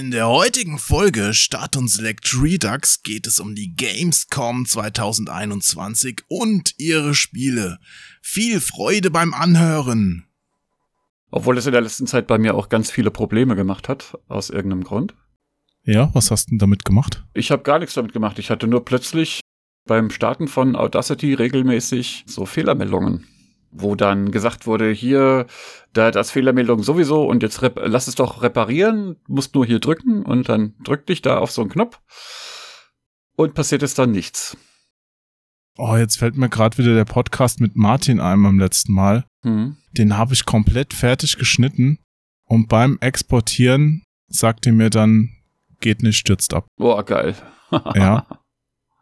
In der heutigen Folge Start und Select Redux geht es um die Gamescom 2021 und ihre Spiele. Viel Freude beim Anhören! Obwohl es in der letzten Zeit bei mir auch ganz viele Probleme gemacht hat, aus irgendeinem Grund. Ja, was hast du denn damit gemacht? Ich habe gar nichts damit gemacht. Ich hatte nur plötzlich beim Starten von Audacity regelmäßig so Fehlermeldungen, wo dann gesagt wurde, hier, da das Fehlermeldung sowieso und jetzt lass es doch reparieren, musst nur hier drücken und dann drück dich da auf so einen Knopf und passiert es dann nichts. Oh, jetzt fällt mir gerade wieder der Podcast mit Martin ein beim letzten Mal. Mhm. Den habe ich komplett fertig geschnitten und beim Exportieren sagte mir dann, geht nicht, stürzt ab. Boah, geil. ja.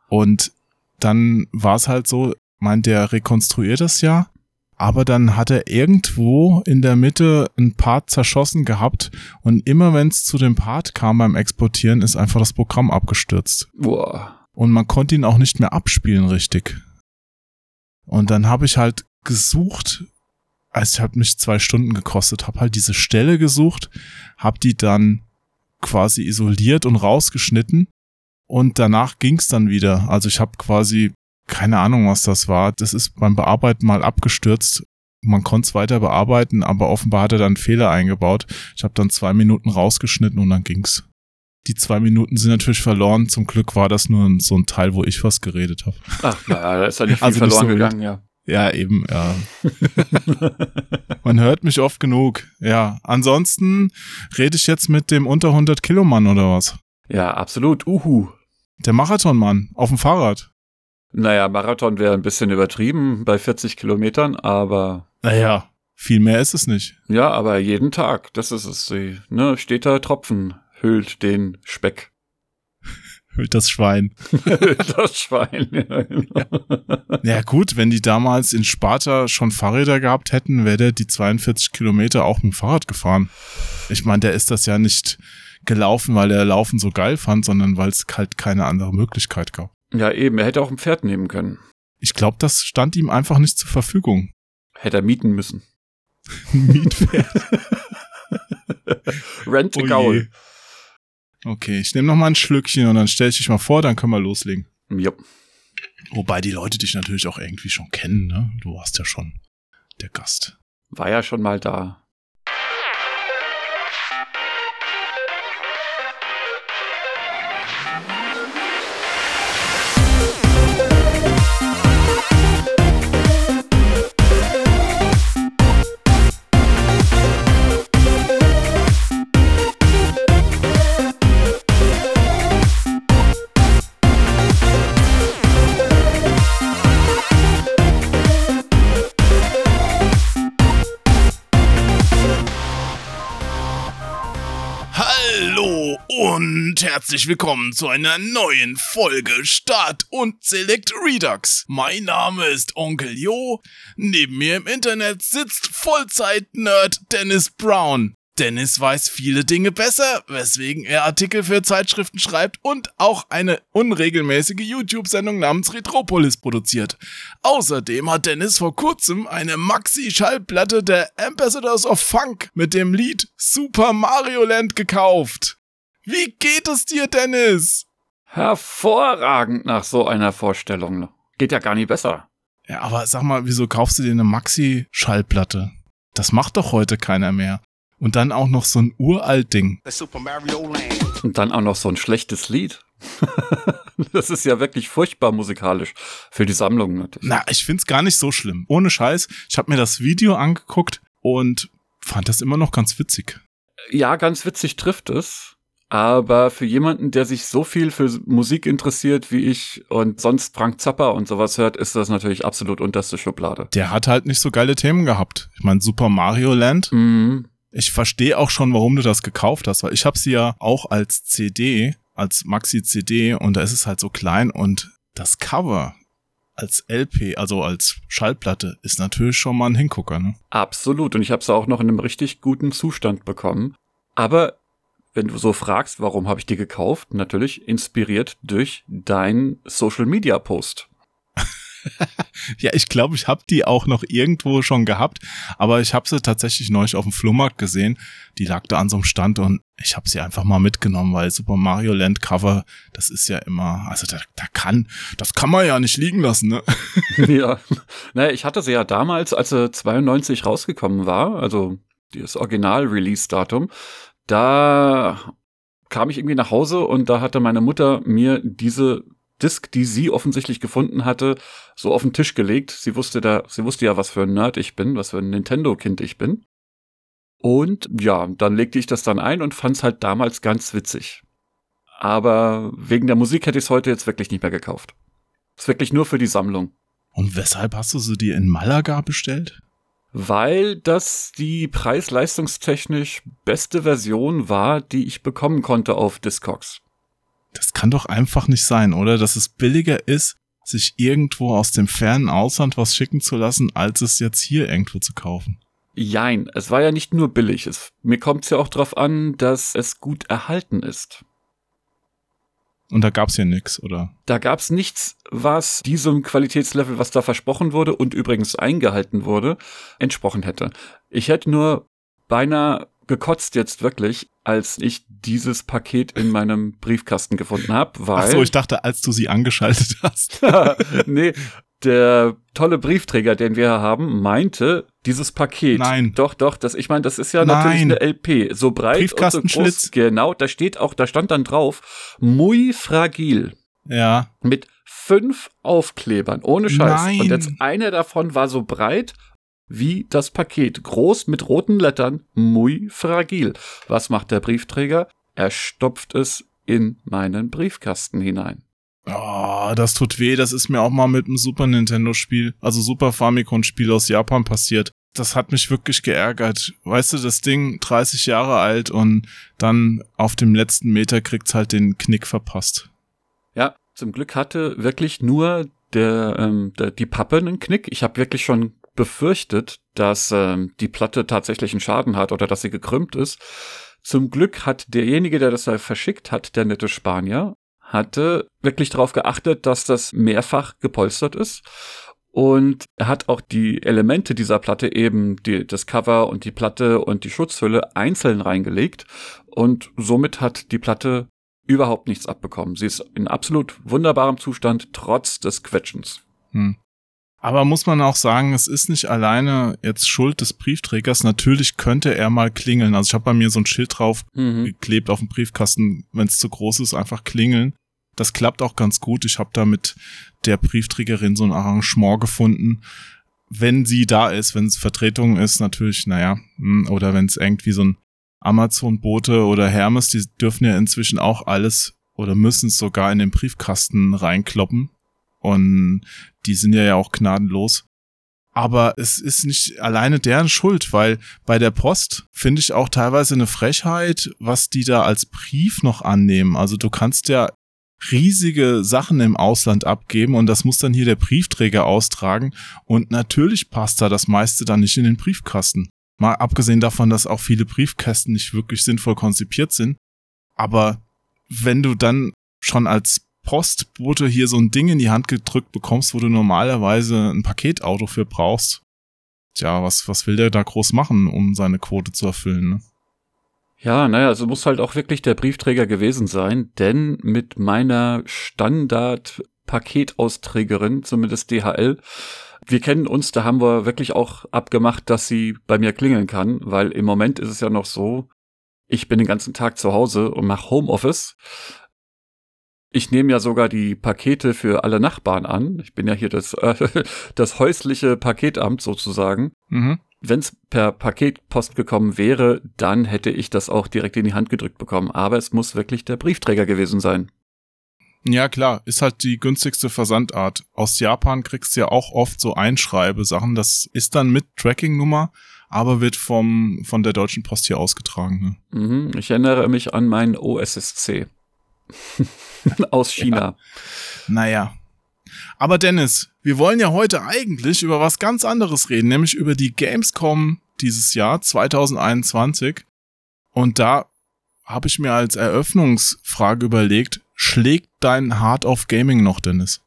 Und dann war es halt so, meint der rekonstruiert das ja, aber dann hat er irgendwo in der Mitte ein Part zerschossen gehabt und immer wenn es zu dem Part kam beim Exportieren, ist einfach das Programm abgestürzt. Boah. Und man konnte ihn auch nicht mehr abspielen richtig. Und dann habe ich halt gesucht, also ich habe mich zwei Stunden gekostet, habe halt diese Stelle gesucht, habe die dann quasi isoliert und rausgeschnitten und danach ging's dann wieder. Also ich habe quasi keine Ahnung, was das war. Das ist beim Bearbeiten mal abgestürzt. Man konnte es weiter bearbeiten, aber offenbar hat er dann Fehler eingebaut. Ich habe dann zwei Minuten rausgeschnitten und dann ging's. Die zwei Minuten sind natürlich verloren. Zum Glück war das nur so ein Teil, wo ich was geredet habe. Ach, naja, da ist ja nicht viel also verloren nicht so gegangen, ja. Ja, eben, ja. Man hört mich oft genug. Ja, ansonsten rede ich jetzt mit dem unter 100 Kilo Mann oder was? Ja, absolut. Uhu. Der Marathonmann auf dem Fahrrad. Naja, Marathon wäre ein bisschen übertrieben bei 40 Kilometern, aber. Naja, viel mehr ist es nicht. Ja, aber jeden Tag, das ist es. Ne, steter Tropfen hüllt den Speck. hüllt das Schwein. hüllt das Schwein, ja, genau. ja gut, wenn die damals in Sparta schon Fahrräder gehabt hätten, wäre der die 42 Kilometer auch mit dem Fahrrad gefahren. Ich meine, der ist das ja nicht gelaufen, weil er Laufen so geil fand, sondern weil es halt keine andere Möglichkeit gab. Ja, eben, er hätte auch ein Pferd nehmen können. Ich glaube, das stand ihm einfach nicht zur Verfügung. Hätte er mieten müssen. Mietpferd. Rent a oh Gaul. Okay, ich nehme noch mal ein Schlückchen und dann stell ich dich mal vor, dann können wir loslegen. Ja. Wobei die Leute dich natürlich auch irgendwie schon kennen, ne? Du warst ja schon der Gast. War ja schon mal da. Herzlich willkommen zu einer neuen Folge Start und Select Redux. Mein Name ist Onkel Jo. Neben mir im Internet sitzt Vollzeit-Nerd Dennis Brown. Dennis weiß viele Dinge besser, weswegen er Artikel für Zeitschriften schreibt und auch eine unregelmäßige YouTube-Sendung namens Retropolis produziert. Außerdem hat Dennis vor kurzem eine Maxi-Schallplatte der Ambassadors of Funk mit dem Lied Super Mario Land gekauft. Wie geht es dir, Dennis? Hervorragend nach so einer Vorstellung. Geht ja gar nicht besser. Ja, aber sag mal, wieso kaufst du dir eine Maxi-Schallplatte? Das macht doch heute keiner mehr. Und dann auch noch so ein uralt Ding. Und dann auch noch so ein schlechtes Lied. das ist ja wirklich furchtbar musikalisch. Für die Sammlung natürlich. Na, ich find's gar nicht so schlimm. Ohne Scheiß. Ich habe mir das Video angeguckt und fand das immer noch ganz witzig. Ja, ganz witzig trifft es. Aber für jemanden, der sich so viel für Musik interessiert wie ich und sonst Frank Zappa und sowas hört, ist das natürlich absolut unterste Schublade. Der hat halt nicht so geile Themen gehabt. Ich meine, Super Mario Land. Mhm. Ich verstehe auch schon, warum du das gekauft hast, weil ich habe sie ja auch als CD, als Maxi-CD und da ist es halt so klein und das Cover als LP, also als Schallplatte, ist natürlich schon mal ein Hingucker. Ne? Absolut und ich habe es auch noch in einem richtig guten Zustand bekommen. Aber wenn du so fragst, warum habe ich die gekauft, natürlich inspiriert durch dein Social Media Post. ja, ich glaube, ich habe die auch noch irgendwo schon gehabt, aber ich habe sie tatsächlich neulich auf dem Flohmarkt gesehen. Die lag da an so einem Stand und ich habe sie einfach mal mitgenommen, weil Super Mario Land Cover, das ist ja immer, also da, da kann, das kann man ja nicht liegen lassen, ne? ja, naja, ich hatte sie ja damals, als sie 92 rausgekommen war, also das Original-Release-Datum, da kam ich irgendwie nach Hause und da hatte meine Mutter mir diese Disc, die sie offensichtlich gefunden hatte, so auf den Tisch gelegt. Sie wusste da, sie wusste ja, was für ein Nerd ich bin, was für ein Nintendo-Kind ich bin. Und ja, dann legte ich das dann ein und fand's halt damals ganz witzig. Aber wegen der Musik hätte ich es heute jetzt wirklich nicht mehr gekauft. Ist wirklich nur für die Sammlung. Und weshalb hast du sie dir in Malaga bestellt? Weil das die preis-leistungstechnisch beste Version war, die ich bekommen konnte auf Discogs. Das kann doch einfach nicht sein, oder? Dass es billiger ist, sich irgendwo aus dem fernen Ausland was schicken zu lassen, als es jetzt hier irgendwo zu kaufen. Jein, es war ja nicht nur billig. Es, mir kommt es ja auch darauf an, dass es gut erhalten ist. Und da gab's ja nix, oder? Da gab's nichts, was diesem Qualitätslevel, was da versprochen wurde und übrigens eingehalten wurde, entsprochen hätte. Ich hätte nur beinahe gekotzt jetzt wirklich, als ich dieses Paket in meinem Briefkasten gefunden habe, weil. Ach so, ich dachte, als du sie angeschaltet hast. nee, der tolle Briefträger, den wir haben, meinte, dieses Paket. Nein. Doch, doch, das, ich meine, das ist ja natürlich Nein. eine LP. So breit und so groß. Genau, da steht auch, da stand dann drauf, muy fragil. Ja. Mit fünf Aufklebern, ohne Scheiß. Nein. Und jetzt einer davon war so breit wie das Paket. Groß mit roten Lettern, muy fragil. Was macht der Briefträger? Er stopft es in meinen Briefkasten hinein. Oh, das tut weh. Das ist mir auch mal mit einem Super Nintendo Spiel, also Super Famicom Spiel aus Japan passiert. Das hat mich wirklich geärgert. Weißt du, das Ding 30 Jahre alt und dann auf dem letzten Meter kriegt's halt den Knick verpasst. Ja, zum Glück hatte wirklich nur der, ähm, der die Pappe einen Knick. Ich habe wirklich schon befürchtet, dass ähm, die Platte tatsächlich einen Schaden hat oder dass sie gekrümmt ist. Zum Glück hat derjenige, der das da verschickt hat, der nette Spanier, hatte wirklich darauf geachtet, dass das mehrfach gepolstert ist. Und er hat auch die Elemente dieser Platte eben, die, das Cover und die Platte und die Schutzhülle einzeln reingelegt. Und somit hat die Platte überhaupt nichts abbekommen. Sie ist in absolut wunderbarem Zustand, trotz des Quetschens. Hm. Aber muss man auch sagen, es ist nicht alleine jetzt Schuld des Briefträgers. Natürlich könnte er mal klingeln. Also ich habe bei mir so ein Schild drauf mhm. geklebt auf dem Briefkasten, wenn es zu groß ist, einfach klingeln. Das klappt auch ganz gut. Ich habe da mit der Briefträgerin so ein Arrangement gefunden. Wenn sie da ist, wenn es Vertretung ist, natürlich, naja, hm, oder wenn es irgendwie so ein Amazon-Bote oder Hermes, die dürfen ja inzwischen auch alles oder müssen es sogar in den Briefkasten reinkloppen. Und die sind ja auch gnadenlos. Aber es ist nicht alleine deren Schuld, weil bei der Post finde ich auch teilweise eine Frechheit, was die da als Brief noch annehmen. Also du kannst ja riesige Sachen im Ausland abgeben und das muss dann hier der Briefträger austragen und natürlich passt da das meiste dann nicht in den Briefkasten. Mal abgesehen davon, dass auch viele Briefkästen nicht wirklich sinnvoll konzipiert sind. Aber wenn du dann schon als Postbote hier so ein Ding in die Hand gedrückt bekommst, wo du normalerweise ein Paketauto für brauchst, tja, was, was will der da groß machen, um seine Quote zu erfüllen, ne? Ja, naja, also muss halt auch wirklich der Briefträger gewesen sein, denn mit meiner Standard-Paketausträgerin, zumindest DHL, wir kennen uns, da haben wir wirklich auch abgemacht, dass sie bei mir klingeln kann, weil im Moment ist es ja noch so, ich bin den ganzen Tag zu Hause und mache Homeoffice. Ich nehme ja sogar die Pakete für alle Nachbarn an. Ich bin ja hier das, äh, das häusliche Paketamt sozusagen. Mhm. Wenn es per Paketpost gekommen wäre, dann hätte ich das auch direkt in die Hand gedrückt bekommen. Aber es muss wirklich der Briefträger gewesen sein. Ja, klar, ist halt die günstigste Versandart. Aus Japan kriegst du ja auch oft so Einschreibesachen. Das ist dann mit Tracking-Nummer, aber wird vom, von der Deutschen Post hier ausgetragen. Ne? Mhm, ich erinnere mich an meinen OSSC. Aus China. Ja. Naja. Aber Dennis, wir wollen ja heute eigentlich über was ganz anderes reden, nämlich über die Gamescom dieses Jahr 2021. Und da habe ich mir als Eröffnungsfrage überlegt, schlägt dein Heart of Gaming noch, Dennis?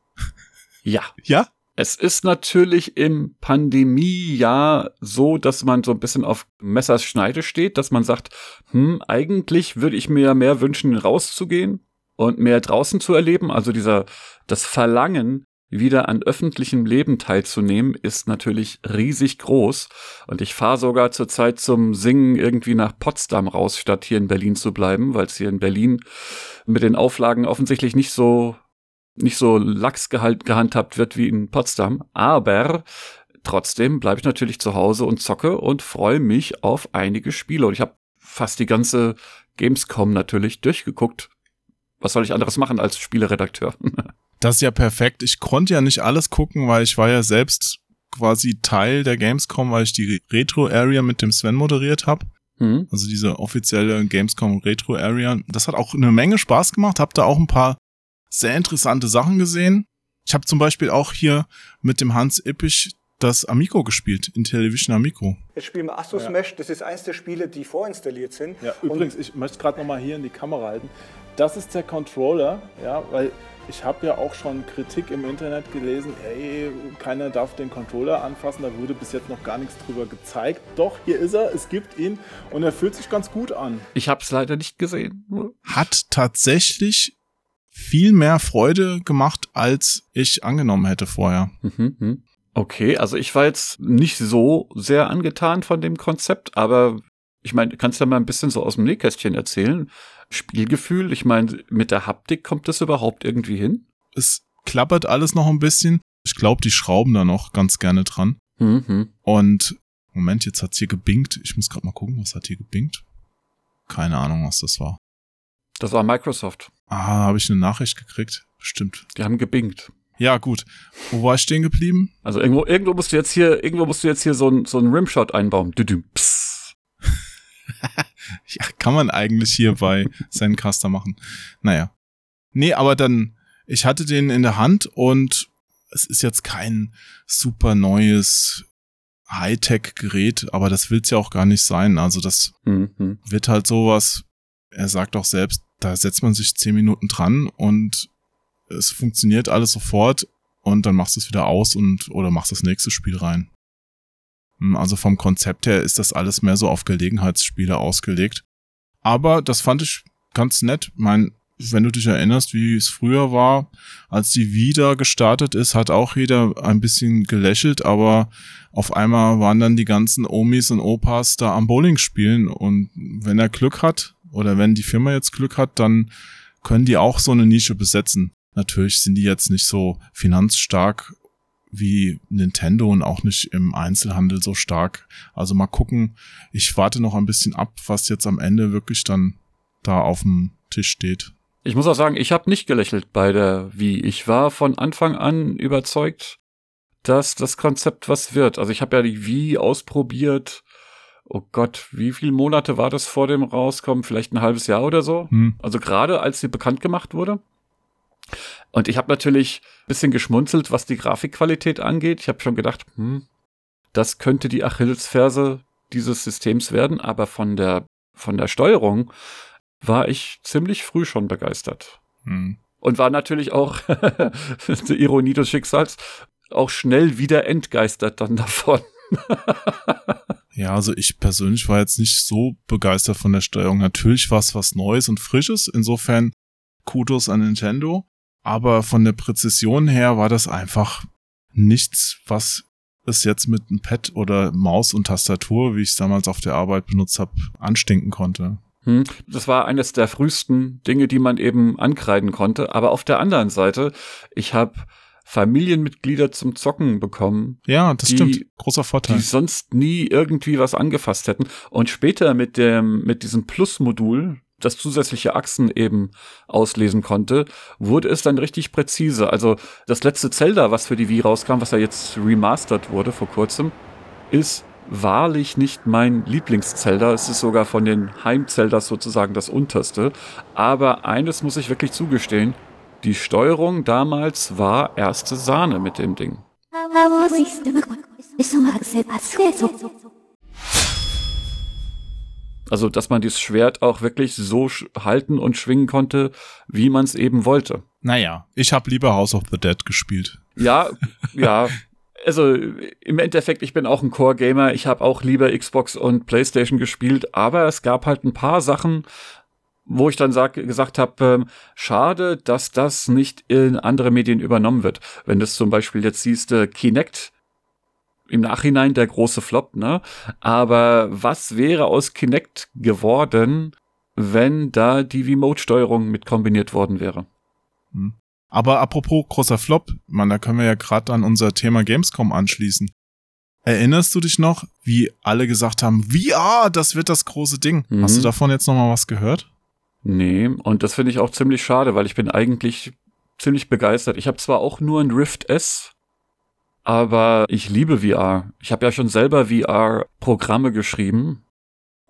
Ja. Ja? Es ist natürlich im Pandemiejahr so, dass man so ein bisschen auf Messers Schneide steht, dass man sagt, hm, eigentlich würde ich mir mehr wünschen, rauszugehen und mehr draußen zu erleben. Also dieser, das Verlangen, wieder an öffentlichem Leben teilzunehmen, ist natürlich riesig groß. Und ich fahre sogar zurzeit zum Singen irgendwie nach Potsdam raus, statt hier in Berlin zu bleiben, weil es hier in Berlin mit den Auflagen offensichtlich nicht so nicht so lax gehandhabt wird wie in Potsdam. Aber trotzdem bleibe ich natürlich zu Hause und zocke und freue mich auf einige Spiele. Und ich habe fast die ganze Gamescom natürlich durchgeguckt. Was soll ich anderes machen als Spieleredakteur? Das ist ja perfekt. Ich konnte ja nicht alles gucken, weil ich war ja selbst quasi Teil der Gamescom, weil ich die Retro Area mit dem Sven moderiert habe. Mhm. Also diese offizielle Gamescom Retro Area. Das hat auch eine Menge Spaß gemacht. Hab da auch ein paar sehr interessante Sachen gesehen. Ich habe zum Beispiel auch hier mit dem Hans Ippich das Amico gespielt, Intellivision Amico. Jetzt spielen wir Astro Smash, das ist eins der Spiele, die vorinstalliert sind. Ja, übrigens, ich möchte gerade nochmal hier in die Kamera halten. Das ist der Controller, ja, weil ich habe ja auch schon Kritik im Internet gelesen, hey, keiner darf den Controller anfassen, da wurde bis jetzt noch gar nichts drüber gezeigt. Doch, hier ist er, es gibt ihn und er fühlt sich ganz gut an. Ich habe es leider nicht gesehen. Hat tatsächlich viel mehr Freude gemacht, als ich angenommen hätte vorher. Mhm, mhm. Okay, also ich war jetzt nicht so sehr angetan von dem Konzept, aber ich meine, kannst du mal ein bisschen so aus dem Nähkästchen erzählen? Spielgefühl, ich meine, mit der Haptik kommt das überhaupt irgendwie hin? Es klappert alles noch ein bisschen. Ich glaube, die schrauben da noch ganz gerne dran. Mhm. Und Moment, jetzt hat's hier gebinkt. Ich muss gerade mal gucken, was hat hier gebinkt. Keine Ahnung, was das war. Das war Microsoft. Ah, habe ich eine Nachricht gekriegt. Stimmt. Die haben gebinkt. Ja, gut. Wo war ich stehen geblieben? Also irgendwo, irgendwo musst du jetzt hier, irgendwo musst du jetzt hier so ein, so ein Rimshot einbauen. Düdüm, pss. ja, kann man eigentlich hier bei Zencaster machen. Naja. Nee, aber dann, ich hatte den in der Hand und es ist jetzt kein super neues Hightech-Gerät, aber das will's ja auch gar nicht sein. Also das mhm. wird halt sowas, er sagt auch selbst, da setzt man sich zehn Minuten dran und es funktioniert alles sofort und dann machst du es wieder aus und oder machst das nächste Spiel rein. Hm, also vom Konzept her ist das alles mehr so auf Gelegenheitsspiele ausgelegt. Aber das fand ich ganz nett. Mein, wenn du dich erinnerst, wie es früher war, als die wieder gestartet ist, hat auch jeder ein bisschen gelächelt, aber auf einmal waren dann die ganzen Omis und Opas da am Bowling spielen und wenn er Glück hat, oder wenn die Firma jetzt Glück hat, dann können die auch so eine Nische besetzen. Natürlich sind die jetzt nicht so finanzstark wie Nintendo und auch nicht im Einzelhandel so stark. Also mal gucken. Ich warte noch ein bisschen ab, was jetzt am Ende wirklich dann da auf dem Tisch steht. Ich muss auch sagen, ich habe nicht gelächelt bei der Wii. Ich war von Anfang an überzeugt, dass das Konzept was wird. Also ich habe ja die Wii ausprobiert oh Gott, wie viele Monate war das vor dem Rauskommen? Vielleicht ein halbes Jahr oder so? Hm. Also gerade als sie bekannt gemacht wurde. Und ich habe natürlich ein bisschen geschmunzelt, was die Grafikqualität angeht. Ich habe schon gedacht, hm, das könnte die Achillesferse dieses Systems werden, aber von der, von der Steuerung war ich ziemlich früh schon begeistert. Hm. Und war natürlich auch, die Ironie des Schicksals, auch schnell wieder entgeistert dann davon. Ja, also ich persönlich war jetzt nicht so begeistert von der Steuerung. Natürlich war es was Neues und Frisches, insofern Kudos an Nintendo. Aber von der Präzision her war das einfach nichts, was es jetzt mit einem Pad oder Maus und Tastatur, wie ich es damals auf der Arbeit benutzt habe, anstinken konnte. Hm, das war eines der frühesten Dinge, die man eben ankreiden konnte. Aber auf der anderen Seite, ich habe Familienmitglieder zum Zocken bekommen. Ja, das die, stimmt. Großer Vorteil. Die sonst nie irgendwie was angefasst hätten. Und später mit dem, mit diesem Plus-Modul, das zusätzliche Achsen eben auslesen konnte, wurde es dann richtig präzise. Also das letzte Zelda, was für die Wii rauskam, was ja jetzt remastered wurde vor kurzem, ist wahrlich nicht mein Lieblings-Zelda. Es ist sogar von den Heim-Zeldas sozusagen das unterste. Aber eines muss ich wirklich zugestehen, die Steuerung damals war erste Sahne mit dem Ding. Also, dass man dieses Schwert auch wirklich so halten und schwingen konnte, wie man es eben wollte. Naja, ich habe lieber House of the Dead gespielt. Ja, ja. Also im Endeffekt, ich bin auch ein Core-Gamer. Ich habe auch lieber Xbox und PlayStation gespielt, aber es gab halt ein paar Sachen, wo ich dann sag, gesagt habe, ähm, schade, dass das nicht in andere Medien übernommen wird. Wenn du zum Beispiel jetzt siehst, äh, Kinect, im Nachhinein der große Flop, ne? Aber was wäre aus Kinect geworden, wenn da die Remote-Steuerung mit kombiniert worden wäre? Hm. Aber apropos großer Flop, man, da können wir ja gerade an unser Thema Gamescom anschließen. Erinnerst du dich noch, wie alle gesagt haben, VR, das wird das große Ding? Mhm. Hast du davon jetzt noch mal was gehört? Nee, und das finde ich auch ziemlich schade, weil ich bin eigentlich ziemlich begeistert. Ich habe zwar auch nur ein Rift S, aber ich liebe VR. Ich habe ja schon selber VR-Programme geschrieben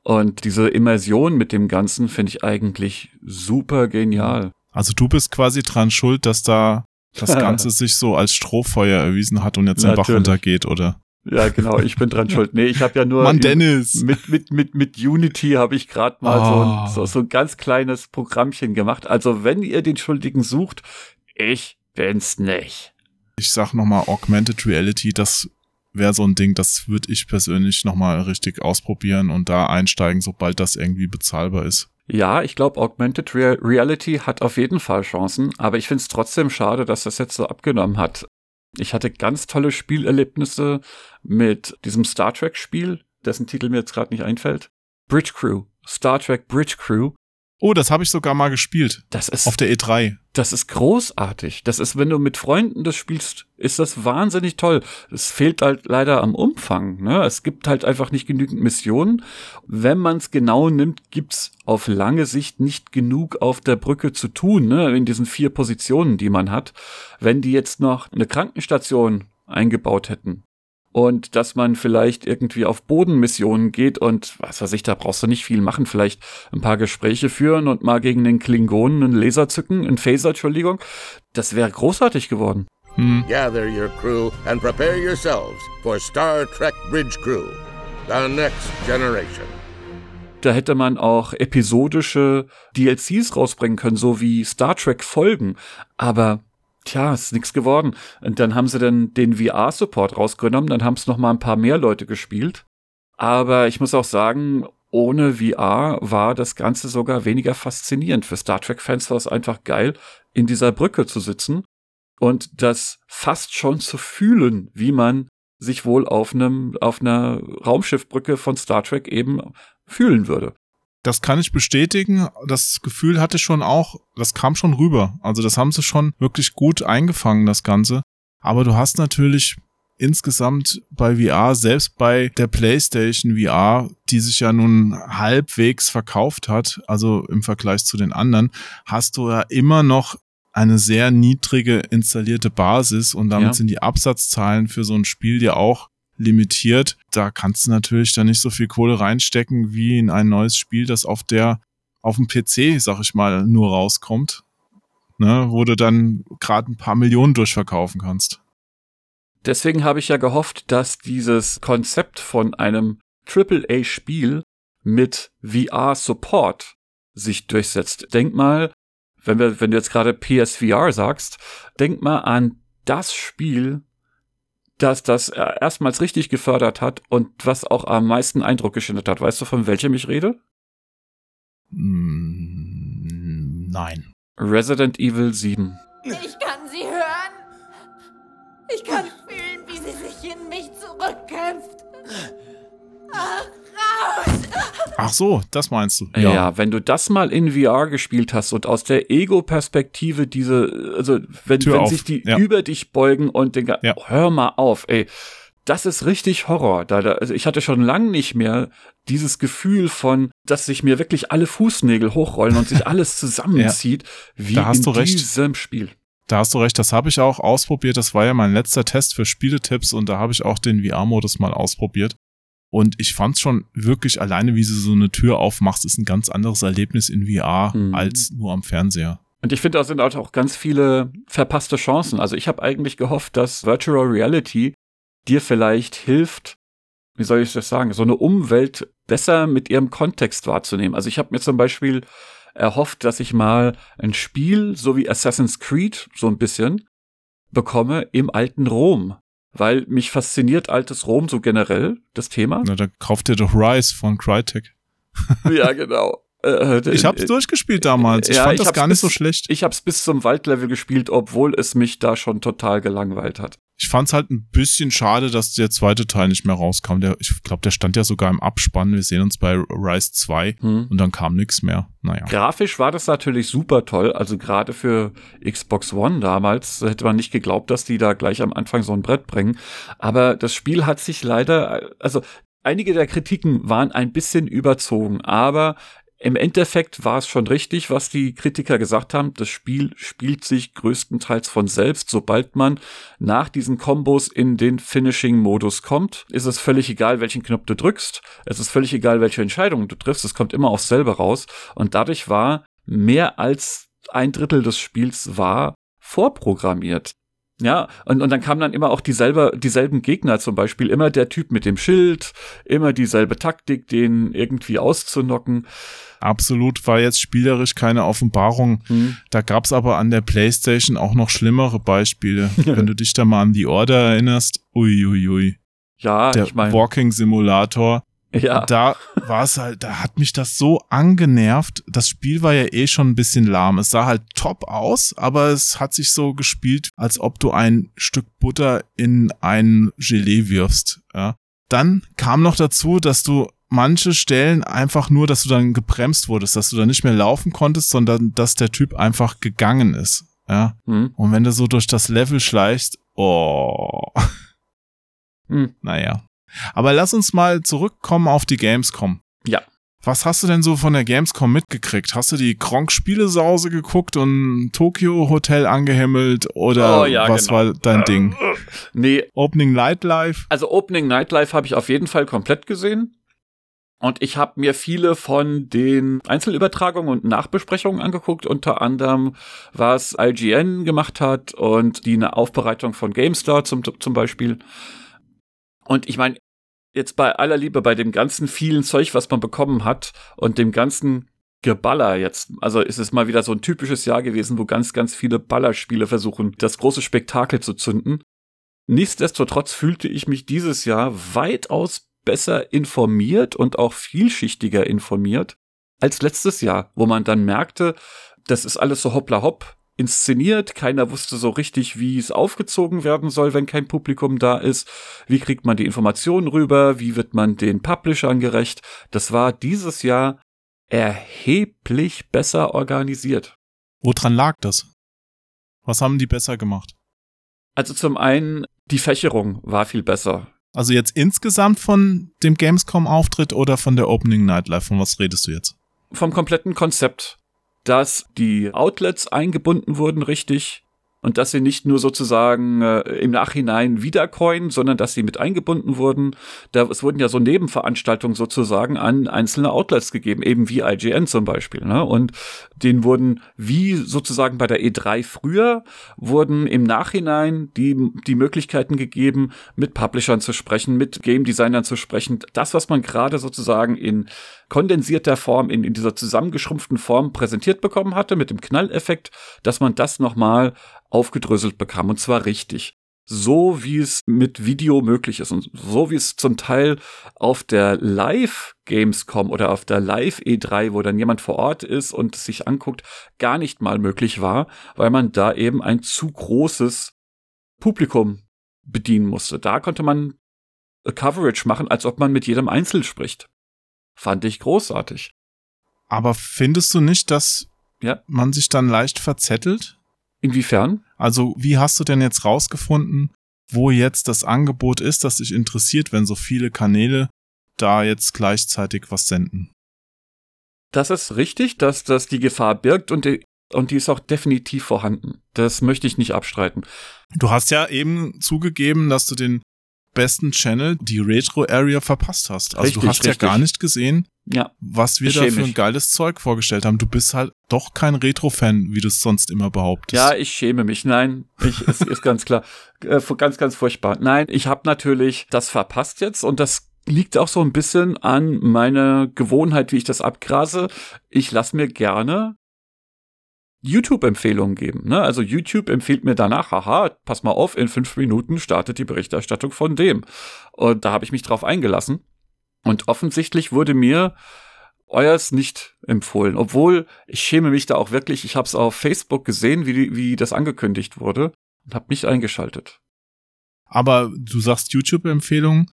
und diese Immersion mit dem Ganzen finde ich eigentlich super genial. Also du bist quasi dran schuld, dass da das Ganze sich so als Strohfeuer erwiesen hat und jetzt den Bach runtergeht, oder? Ja, genau, ich bin dran schuld. Nee, ich habe ja nur Mann, Dennis. mit mit mit mit Unity habe ich gerade mal oh. so, ein, ah. so so ein ganz kleines Programmchen gemacht. Also, wenn ihr den Schuldigen sucht, ich bin's nicht. Ich sag noch mal Augmented Reality, das wäre so ein Ding, das würde ich persönlich noch mal richtig ausprobieren und da einsteigen, sobald das irgendwie bezahlbar ist. Ja, ich glaube, Augmented Real Reality hat auf jeden Fall Chancen, aber ich finde es trotzdem schade, dass das jetzt so abgenommen hat. Ich hatte ganz tolle Spielerlebnisse mit diesem Star Trek Spiel, dessen Titel mir jetzt gerade nicht einfällt. Bridge Crew. Star Trek Bridge Crew. Oh, das habe ich sogar mal gespielt. Das ist auf der E3. Das ist großartig. Das ist, wenn du mit Freunden das spielst, ist das wahnsinnig toll. Es fehlt halt leider am Umfang. Ne? Es gibt halt einfach nicht genügend Missionen. Wenn man es genau nimmt, gibt's auf lange Sicht nicht genug auf der Brücke zu tun, ne? in diesen vier Positionen, die man hat. Wenn die jetzt noch eine Krankenstation eingebaut hätten, und dass man vielleicht irgendwie auf Bodenmissionen geht und was weiß ich, da brauchst du nicht viel machen, vielleicht ein paar Gespräche führen und mal gegen den Klingonen einen Laser zücken, einen Phaser, Entschuldigung. Das wäre großartig geworden. Hm. Gather your crew and prepare yourselves for Star Trek Bridge Crew, the next generation. Da hätte man auch episodische DLCs rausbringen können, so wie Star Trek Folgen. Aber tja, ist nichts geworden. Und dann haben sie dann den VR-Support rausgenommen, dann haben es noch mal ein paar mehr Leute gespielt. Aber ich muss auch sagen, ohne VR war das Ganze sogar weniger faszinierend. Für Star Trek-Fans war es einfach geil, in dieser Brücke zu sitzen und das fast schon zu fühlen, wie man sich wohl auf einem, auf einer Raumschiffbrücke von Star Trek eben fühlen würde. Das kann ich bestätigen. Das Gefühl hatte ich schon auch, das kam schon rüber. Also das haben sie schon wirklich gut eingefangen, das Ganze. Aber du hast natürlich insgesamt bei VR, selbst bei der PlayStation VR, die sich ja nun halbwegs verkauft hat, also im Vergleich zu den anderen, hast du ja immer noch eine sehr niedrige installierte Basis und damit ja. sind die Absatzzahlen für so ein Spiel ja auch limitiert. Da kannst du natürlich dann nicht so viel Kohle reinstecken wie in ein neues Spiel, das auf der, auf dem PC, sag ich mal, nur rauskommt. Ne, wo du dann gerade ein paar Millionen durchverkaufen kannst. Deswegen habe ich ja gehofft, dass dieses Konzept von einem AAA-Spiel mit VR-Support sich durchsetzt. Denk mal, wenn, wir, wenn du jetzt gerade PSVR sagst, denk mal an das Spiel, dass das erstmals richtig gefördert hat und was auch am meisten Eindruck geschindet hat. Weißt du, von welchem ich rede? Mm, nein. Resident Evil 7. Ich kann sie hören. Ich kann fühlen, wie sie sich in mich zurückkämpft. Ach, raus! Ach so, das meinst du. Ja. ja. wenn du das mal in VR gespielt hast und aus der Ego-Perspektive diese, also wenn, wenn sich die ja. über dich beugen und den, ja. oh, hör mal auf, ey. Das ist richtig Horror. Da, da, also ich hatte schon lange nicht mehr dieses Gefühl von, dass sich mir wirklich alle Fußnägel hochrollen und sich alles zusammenzieht, wie in diesem. Spiel. Da hast du recht, das habe ich auch ausprobiert. Das war ja mein letzter Test für Spieletipps und da habe ich auch den VR-Modus mal ausprobiert. Und ich fand schon wirklich alleine, wie sie so eine Tür aufmachst, ist ein ganz anderes Erlebnis in VR mhm. als nur am Fernseher. Und ich finde, da sind halt auch ganz viele verpasste Chancen. Also ich habe eigentlich gehofft, dass Virtual Reality dir vielleicht hilft, wie soll ich das sagen, so eine Umwelt besser mit ihrem Kontext wahrzunehmen. Also ich habe mir zum Beispiel erhofft, dass ich mal ein Spiel, so wie Assassin's Creed, so ein bisschen, bekomme im alten Rom. Weil mich fasziniert altes Rom so generell, das Thema. Na, dann kauft ihr doch Rise von Crytek. ja, genau. Äh, Ich hab's äh, durchgespielt damals. Ich ja, fand ich das gar nicht bis- so schlecht. Ich hab's bis zum Waldlevel gespielt, obwohl es mich da schon total gelangweilt hat. Ich fand's halt ein bisschen schade, dass der zweite Teil nicht mehr rauskam. Der, ich glaube, der stand ja sogar im Abspann. Wir sehen uns bei Rise 2 Hm. und dann kam nix mehr. Naja. Grafisch war das natürlich super toll. Also gerade für Xbox One damals hätte man nicht geglaubt, dass die da gleich am Anfang so ein Brett bringen. Aber das Spiel hat sich leider, also einige der Kritiken waren ein bisschen überzogen, aber im Endeffekt war es schon richtig, was die Kritiker gesagt haben. Das Spiel spielt sich größtenteils von selbst. Sobald man nach diesen Kombos in den Finishing-Modus kommt, ist es völlig egal, welchen Knopf du drückst. Es ist völlig egal, welche Entscheidung du triffst. Es kommt immer aufs selbe raus. Und dadurch war mehr als ein Drittel des Spiels war vorprogrammiert. Ja, und, und dann kamen dann immer auch dieselbe, dieselben Gegner, zum Beispiel immer der Typ mit dem Schild, immer dieselbe Taktik, den irgendwie auszunocken. Absolut war jetzt spielerisch keine Offenbarung. Hm. Da gab's aber an der PlayStation auch noch schlimmere Beispiele. Wenn du dich da mal an The Order erinnerst, uiuiui. Ui, ui. Ja, Der ich meine, Walking Simulator. Ja, Da war es halt, da hat mich das so angenervt. Das Spiel war ja eh schon ein bisschen lahm. Es sah halt top aus, aber es hat sich so gespielt, als ob du ein Stück Butter in ein Gelee wirfst. Ja. Dann kam noch dazu, dass du manche Stellen einfach nur, dass du dann gebremst wurdest, dass du dann nicht mehr laufen konntest, sondern dass der Typ einfach gegangen ist. Ja. hm, Und wenn du so durch das Level schleichst, oh. hm, Naja. Aber lass uns mal zurückkommen auf die Gamescom. Ja. Was hast du denn so von der Gamescom mitgekriegt? Hast du die Kronk-Spielesause geguckt und Tokyo Hotel angehimmelt oder Oh ja, was genau. war dein Ding? nee, Opening Night Live? Also Opening Nightlife habe ich auf jeden Fall komplett gesehen. Und ich habe mir viele von den Einzelübertragungen und Nachbesprechungen angeguckt, unter anderem, was IGN gemacht hat und die eine Aufbereitung von GameStar zum, zum Beispiel. Und ich meine, jetzt bei aller Liebe, bei dem ganzen vielen Zeug, was man bekommen hat und dem ganzen Geballer jetzt. Also ist es mal wieder so ein typisches Jahr gewesen, wo ganz, ganz viele Ballerspiele versuchen, das große Spektakel zu zünden. Nichtsdestotrotz fühlte ich mich dieses Jahr weitaus besser informiert und auch vielschichtiger informiert als letztes Jahr, wo man dann merkte, das ist alles so hoppla hopp inszeniert, keiner wusste so richtig, wie es aufgezogen werden soll, wenn kein Publikum da ist, wie kriegt man die Informationen rüber, wie wird man den Publishern gerecht. Das war dieses Jahr erheblich besser organisiert. Woran lag das? Was haben die besser gemacht? Also zum einen, die Fächerung war viel besser. Also jetzt insgesamt von dem Gamescom-Auftritt oder von der Opening Night Live? Von was redest du jetzt? vom kompletten Konzept, dass die Outlets eingebunden wurden richtig und dass sie nicht nur sozusagen äh, im Nachhinein wiedercoin, sondern dass sie mit eingebunden wurden. Da, es wurden ja so Nebenveranstaltungen sozusagen an einzelne Outlets gegeben, eben wie IGN zum Beispiel. Ne? Und denen wurden, wie sozusagen bei der E3 früher, wurden im Nachhinein die, die Möglichkeiten gegeben, mit Publishern zu sprechen, mit Game Designern zu sprechen. Das, was man gerade sozusagen in kondensierter Form, in, in dieser zusammengeschrumpften Form präsentiert bekommen hatte, mit dem Knalleffekt, dass man das nochmal aufgedröselt bekam, und zwar richtig. So wie es mit Video möglich ist und so wie es zum Teil auf der Live Gamescom oder auf der Live E3, wo dann jemand vor Ort ist und sich anguckt, gar nicht mal möglich war, weil man da eben ein zu großes Publikum bedienen musste. Da konnte man a Coverage machen, als ob man mit jedem Einzel spricht. Fand ich großartig. Aber findest du nicht, dass Ja. man sich dann leicht verzettelt? Inwiefern? Also, wie hast du denn jetzt rausgefunden, wo jetzt das Angebot ist, das dich interessiert, wenn so viele Kanäle da jetzt gleichzeitig was senden? Das ist richtig, dass das die Gefahr birgt und die, und die ist auch definitiv vorhanden. Das möchte ich nicht abstreiten. Du hast ja eben zugegeben, dass du den besten Channel, die Retro Area, verpasst hast. Also Richtig, du hast richtig. ja gar nicht gesehen, Ja, was wir Ich da für ein geiles Zeug vorgestellt haben. Du bist halt doch kein Retro-Fan, wie du es sonst immer behauptest. ja, ich schäme mich. Nein, ich, es ist ganz klar, äh, ganz, ganz furchtbar. Nein, ich habe natürlich das verpasst jetzt und das liegt auch so ein bisschen an meiner Gewohnheit, wie ich das abgrase. Ich lasse mir gerne YouTube-Empfehlungen geben. Ne? Also YouTube empfiehlt mir danach, haha, pass mal auf, in fünf Minuten startet die Berichterstattung von dem. Und da habe ich mich drauf eingelassen. Und offensichtlich wurde mir euers nicht empfohlen. Obwohl, ich schäme mich da auch wirklich, ich habe es auf Facebook gesehen, wie, wie das angekündigt wurde und habe nicht eingeschaltet. Aber du sagst YouTube-Empfehlungen.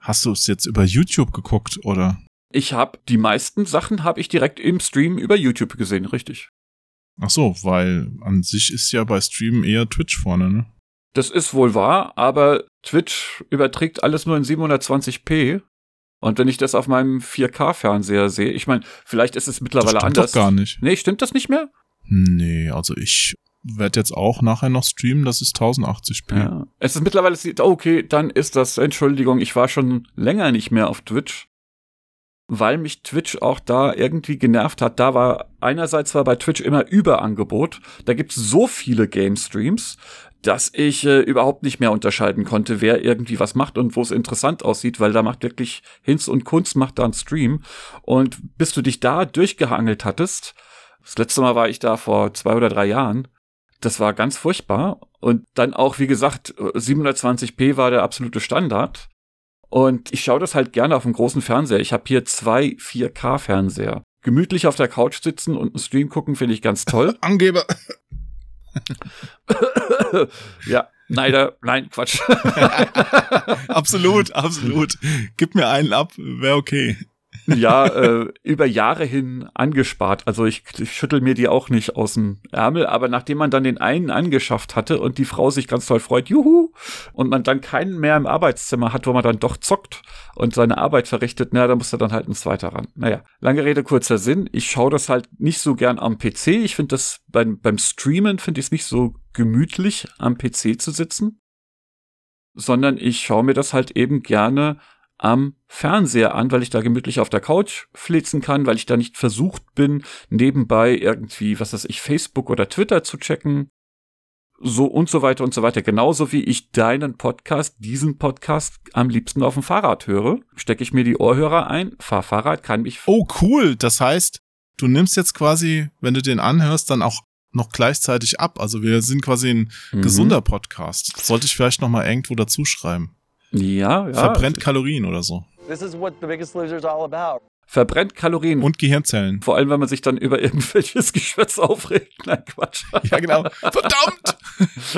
Hast du es jetzt über YouTube geguckt oder? Ich habe die meisten Sachen habe ich direkt im Stream über YouTube gesehen, richtig. Ach so, weil an sich ist ja bei Streamen eher Twitch vorne, ne? Das ist wohl wahr, aber Twitch überträgt alles nur in 720p. Und wenn ich das auf meinem 4K-Fernseher sehe, ich meine, vielleicht ist es mittlerweile das stimmt anders. Doch gar nicht. Nee, stimmt das nicht mehr? Nee, also ich werde jetzt auch nachher noch streamen, das ist 1080p. Ja. Es ist mittlerweile, okay, dann ist das, Entschuldigung, ich war schon länger nicht mehr auf Twitch, weil mich Twitch auch da irgendwie genervt hat. Da war einerseits war bei Twitch immer Überangebot, da gibt's so viele Game Streams, dass ich äh, überhaupt nicht mehr unterscheiden konnte, wer irgendwie was macht und wo es interessant aussieht, weil da macht wirklich Hinz und Kunst macht da einen Stream. Und bis du dich da durchgehangelt hattest, das letzte Mal war ich da vor zwei oder drei Jahren, das war ganz furchtbar. Und dann auch, wie gesagt, 720p war der absolute Standard. Und ich schaue das halt gerne auf dem großen Fernseher. Ich habe hier zwei 4K-Fernseher. Gemütlich auf der Couch sitzen und einen Stream gucken, finde ich ganz toll. Angeber. ja, Neider, nein, Quatsch. absolut, absolut. Gib mir einen ab, wäre okay. ja, äh, über Jahre hin angespart. Also ich, ich schüttel mir die auch nicht aus dem Ärmel, aber nachdem man dann den einen angeschafft hatte und die Frau sich ganz toll freut, juhu, und man dann keinen mehr im Arbeitszimmer hat, wo man dann doch zockt und seine Arbeit verrichtet, na, da muss er dann halt ein zweiter ran. Naja, lange Rede, kurzer Sinn. Ich schaue das halt nicht so gern am PC. Ich finde das beim, beim Streamen finde ich es nicht so gemütlich, am PC zu sitzen, sondern ich schaue mir das halt eben gerne am Fernseher an, weil ich da gemütlich auf der Couch flitzen kann, weil ich da nicht versucht bin, nebenbei irgendwie, was weiß ich, Facebook oder Twitter zu checken. So und so weiter und so weiter. Genauso wie ich deinen Podcast, diesen Podcast am liebsten auf dem Fahrrad höre, stecke ich mir die Ohrhörer ein, fahr Fahrrad, kann mich. Oh, cool. Das heißt, du nimmst jetzt quasi, wenn du den anhörst, dann auch noch gleichzeitig ab. Also wir sind quasi ein mhm. gesunder Podcast. Sollte ich vielleicht noch mal irgendwo dazu schreiben. Ja, ja. Verbrennt Kalorien oder so. This is what the biggest loser is all about. Verbrennt Kalorien. Und Gehirnzellen. Vor allem, wenn man sich dann über irgendwelches Geschwätz aufregt. Nein, Quatsch. Ja, genau. Verdammt!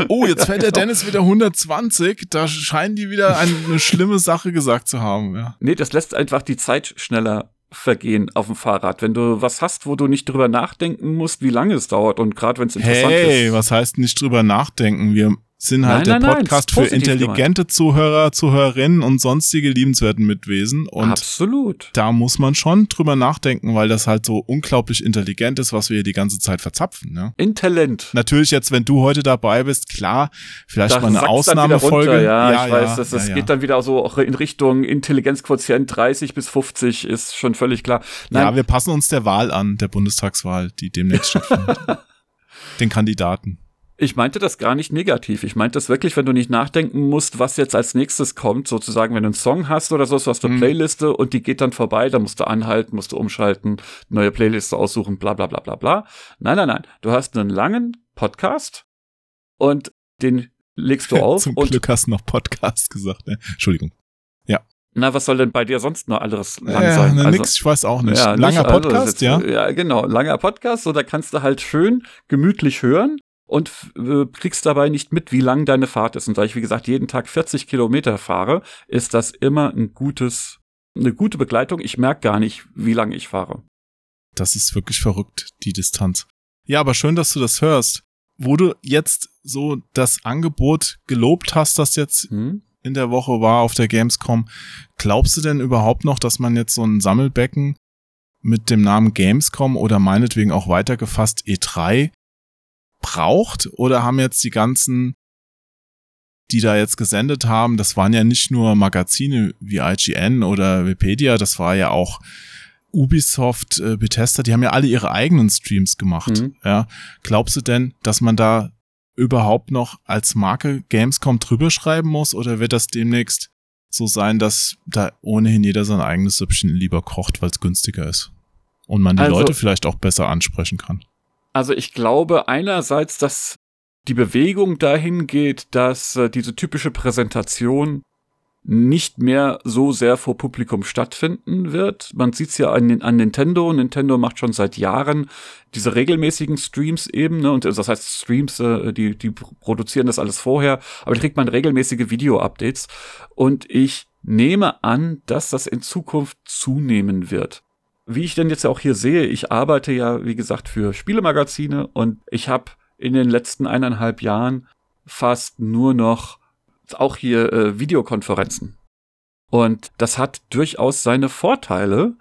Oh, jetzt fällt der Dennis wieder 120. Da scheinen die wieder eine schlimme Sache gesagt zu haben. Ja. Nee, das lässt einfach die Zeit schneller vergehen auf dem Fahrrad. Wenn du was hast, wo du nicht drüber nachdenken musst, wie lange es dauert und gerade wenn es interessant hey, ist. Hey, was heißt nicht drüber nachdenken? Wir sind halt Nein, der nein, nein, Podcast ist für intelligente Zuhörer, Zuhörerinnen und sonstige liebenswerten Mitwesen. Und Absolut. da muss man schon drüber nachdenken, weil das halt so unglaublich intelligent ist, was wir hier die ganze Zeit verzapfen. Ne? Intelligent. Natürlich jetzt, wenn du heute dabei bist, klar, vielleicht Da mal eine Ausnahmefolge. Runter, ja, ich weiß, das, das ja, ja. geht dann wieder so auch in Richtung Intelligenzquotient 30 bis 50 ist schon völlig klar. Nein, Ja, wir passen uns der Wahl an, der Bundestagswahl, die demnächst stattfindet. Den Kandidaten. Ich meinte das gar nicht negativ. Ich meinte das wirklich, wenn du nicht nachdenken musst, was jetzt als nächstes kommt, sozusagen, wenn du einen Song hast oder so, so hast du eine Mhm. Playliste und die geht dann vorbei, dann musst du anhalten, musst du umschalten, neue Playliste aussuchen, bla bla bla bla bla. Nein, nein, nein. Du hast einen langen Podcast und den legst du auf Zum und Glück hast du noch Podcast gesagt. Ne? Entschuldigung. na, was soll denn bei dir sonst noch alles lang Ja, sein? ne, Also- nix, ich weiß auch nicht. Ja, Langer nicht, also Podcast, ja. jetzt- Ja, genau. Langer Podcast, so da kannst du halt schön gemütlich hören und äh, kriegst dabei nicht mit, wie lang deine Fahrt ist. Und da ich, wie gesagt, jeden Tag 40 Kilometer fahre, ist das immer ein gutes, eine gute Begleitung. Ich merke gar nicht, wie lange ich fahre. Das ist wirklich verrückt, die Distanz. Ja, aber schön, dass du das hörst. Wo du jetzt so das Angebot gelobt hast, das jetzt Hm? in der Woche war auf der Gamescom, glaubst du denn überhaupt noch, dass man jetzt so ein Sammelbecken mit dem Namen Gamescom oder meinetwegen auch weitergefasst E3 braucht? Oder haben jetzt die ganzen, die da jetzt gesendet haben, das waren ja nicht nur Magazine wie IGN oder Wikipedia, das war ja auch Ubisoft, äh, Bethesda, die haben ja alle ihre eigenen Streams gemacht. Mhm. Ja, glaubst du denn, dass man da überhaupt noch als Marke Gamescom drüber schreiben muss oder wird das demnächst so sein, dass da ohnehin jeder sein eigenes Süppchen lieber kocht, weil es günstiger ist. Und man die Also- Leute vielleicht auch besser ansprechen kann. Also ich glaube einerseits, dass die Bewegung dahin geht, dass äh, diese typische Präsentation nicht mehr so sehr vor Publikum stattfinden wird. Man sieht es ja an, an Nintendo. Nintendo macht schon seit Jahren diese regelmäßigen Streams eben, ne? Und also das heißt Streams, äh, die, die produzieren das alles vorher, aber da kriegt man regelmäßige Video-Updates. Und ich nehme an, dass das in Zukunft zunehmen wird. Wie ich denn jetzt auch hier sehe, ich arbeite ja, wie gesagt, für Spielemagazine und ich habe in den letzten eineinhalb Jahren fast nur noch auch hier äh, Videokonferenzen. Und das hat durchaus seine Vorteile,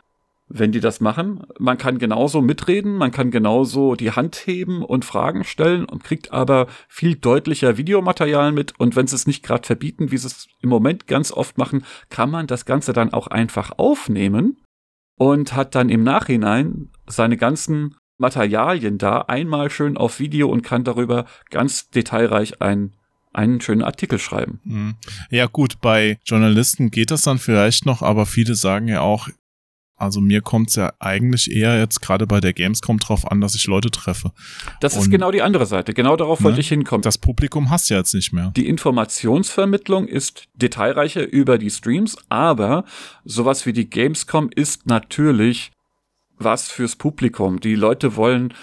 wenn die das machen. Man kann genauso mitreden, man kann genauso die Hand heben und Fragen stellen und kriegt aber viel deutlicher Videomaterial mit. Und wenn sie es nicht gerade verbieten, wie sie es im Moment ganz oft machen, kann man das Ganze dann auch einfach aufnehmen und hat dann im Nachhinein seine ganzen Materialien da einmal schön auf Video und kann darüber ganz detailreich ein, einen schönen Artikel schreiben. Mhm. Ja gut, bei Journalisten geht das dann vielleicht noch, aber viele sagen ja auch, also mir kommt es ja eigentlich eher jetzt gerade bei der Gamescom drauf an, dass ich Leute treffe. Das ist Und- genau die andere Seite. Genau darauf wollte Ne? ich hinkommen. Das Publikum hast du ja jetzt nicht mehr. Die Informationsvermittlung ist detailreicher über die Streams, aber sowas wie die Gamescom ist natürlich was fürs Publikum. Die Leute wollen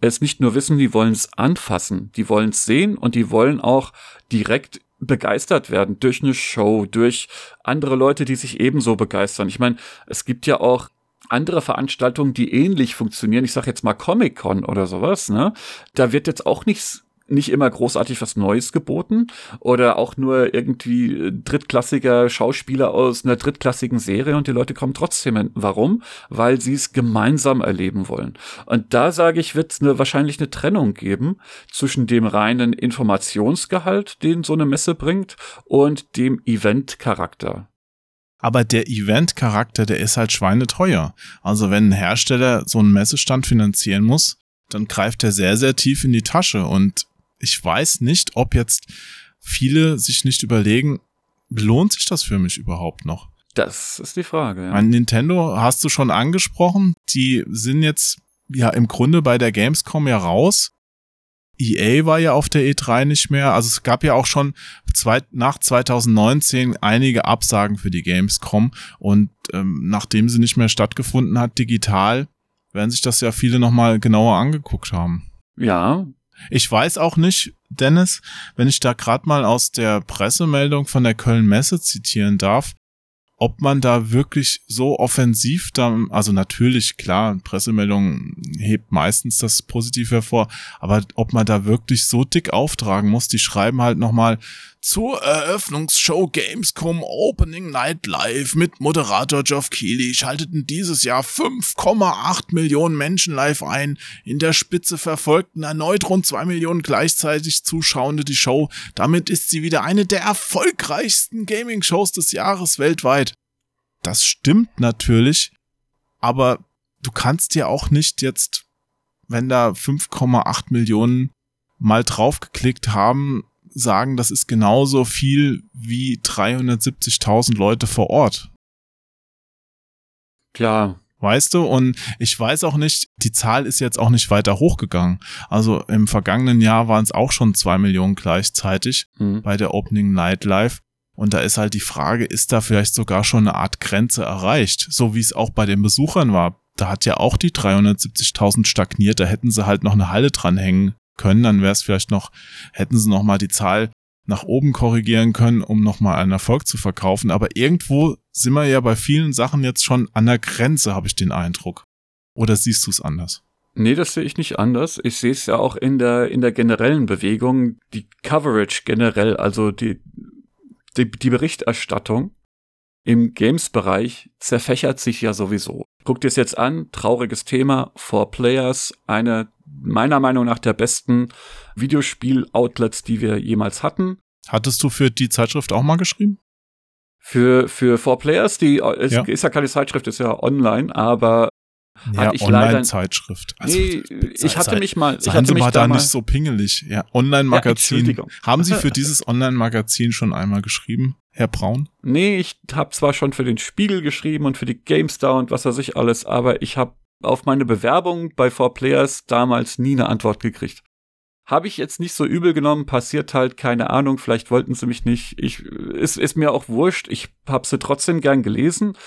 es nicht nur wissen, die wollen es anfassen, die wollen es sehen und die wollen auch direkt begeistert werden durch eine Show, durch andere Leute, die sich ebenso begeistern. Ich meine, es gibt ja auch andere Veranstaltungen, die ähnlich funktionieren. Ich sage jetzt mal Comic-Con oder sowas, ne? Da wird jetzt auch nichts nicht immer großartig was Neues geboten oder auch nur irgendwie äh, drittklassiger Schauspieler aus einer drittklassigen Serie und die Leute kommen trotzdem hin. Warum? Weil sie es gemeinsam erleben wollen. Und da sage ich, wird es eine, wahrscheinlich eine Trennung geben zwischen dem reinen Informationsgehalt, den so eine Messe bringt, und dem Event-Charakter. Aber der Event-Charakter, der ist halt schweineteuer. Also wenn ein Hersteller so einen Messestand finanzieren muss, dann greift er sehr, sehr tief in die Tasche. Und ich weiß nicht, ob jetzt viele sich nicht überlegen, lohnt sich das für mich überhaupt noch? Das ist die Frage. Ja. Mein Nintendo hast du schon angesprochen. Die sind jetzt ja im Grunde bei der Gamescom ja raus. EA war ja auf der E3 nicht mehr. Also es gab ja auch schon zwei, nach 2019 einige Absagen für die Gamescom. Und ähm, nachdem sie nicht mehr stattgefunden hat, digital, werden sich das ja viele nochmal genauer angeguckt haben. ja, Ich weiß auch nicht, Dennis, wenn ich da gerade mal aus der Pressemeldung von der Köln Messe zitieren darf, ob man da wirklich so offensiv da, also natürlich, klar, Pressemeldung hebt meistens das positiv hervor, aber ob man da wirklich so dick auftragen muss, die schreiben halt nochmal, Zur Eröffnungsshow Gamescom Opening Night Live mit Moderator Geoff Keighley schalteten dieses Jahr 5,8 Millionen Menschen live ein. In der Spitze verfolgten erneut rund 2 Millionen gleichzeitig Zuschauende die Show. Damit ist sie wieder eine der erfolgreichsten Gaming-Shows des Jahres weltweit. das stimmt natürlich, aber du kannst ja auch nicht jetzt, wenn da 5,8 Millionen mal draufgeklickt haben, sagen, das ist genauso viel wie 370.000 Leute vor Ort. klar. Weißt du? Und ich weiß auch nicht, die Zahl ist jetzt auch nicht weiter hochgegangen. Also im vergangenen Jahr waren es auch schon zwei Millionen gleichzeitig Hm. bei der Opening Night Live. Und da ist halt die Frage, ist da vielleicht sogar schon eine Art Grenze erreicht? So wie es auch bei den Besuchern war. Da hat ja auch die 370.000 stagniert. Da hätten sie halt noch eine Halle dranhängen können. Dann wäre es vielleicht noch, hätten sie noch mal die Zahl nach oben korrigieren können, um noch mal einen Erfolg zu verkaufen. Aber irgendwo sind wir ja bei vielen Sachen jetzt schon an der Grenze, habe ich den Eindruck. Oder siehst du es anders? Nee, das sehe ich nicht anders. Ich sehe es ja auch in der, in der generellen Bewegung, die Coverage generell, also die, die, die Berichterstattung im Games-Bereich zerfächert sich ja sowieso. Guck dir es jetzt an, trauriges Thema, For Players, eine meiner Meinung nach der besten Videospiel-Outlets, die wir jemals hatten. Hattest du für die Zeitschrift auch mal geschrieben? Für, für For Players, die ist, Ja. ist ja keine Zeitschrift, ist ja online, aber Ja, hatte ich leider. Online-Zeitschrift. Also, Nee, ich hatte mich mal. Ich Seien hatte Sie mich mal da da mal, nicht so pingelig. Ja, Online-Magazin. Entschuldigung. Haben Sie für dieses Online-Magazin schon einmal geschrieben, Herr Braun? Nee, ich habe zwar schon für den Spiegel geschrieben und für die GameStar und was weiß ich alles, aber ich habe auf meine Bewerbung bei 4Players damals nie eine Antwort gekriegt. Habe ich jetzt nicht so übel genommen, passiert halt, keine Ahnung, vielleicht wollten sie mich nicht. Ich, ist, ist mir auch wurscht, ich habe sie trotzdem gern gelesen.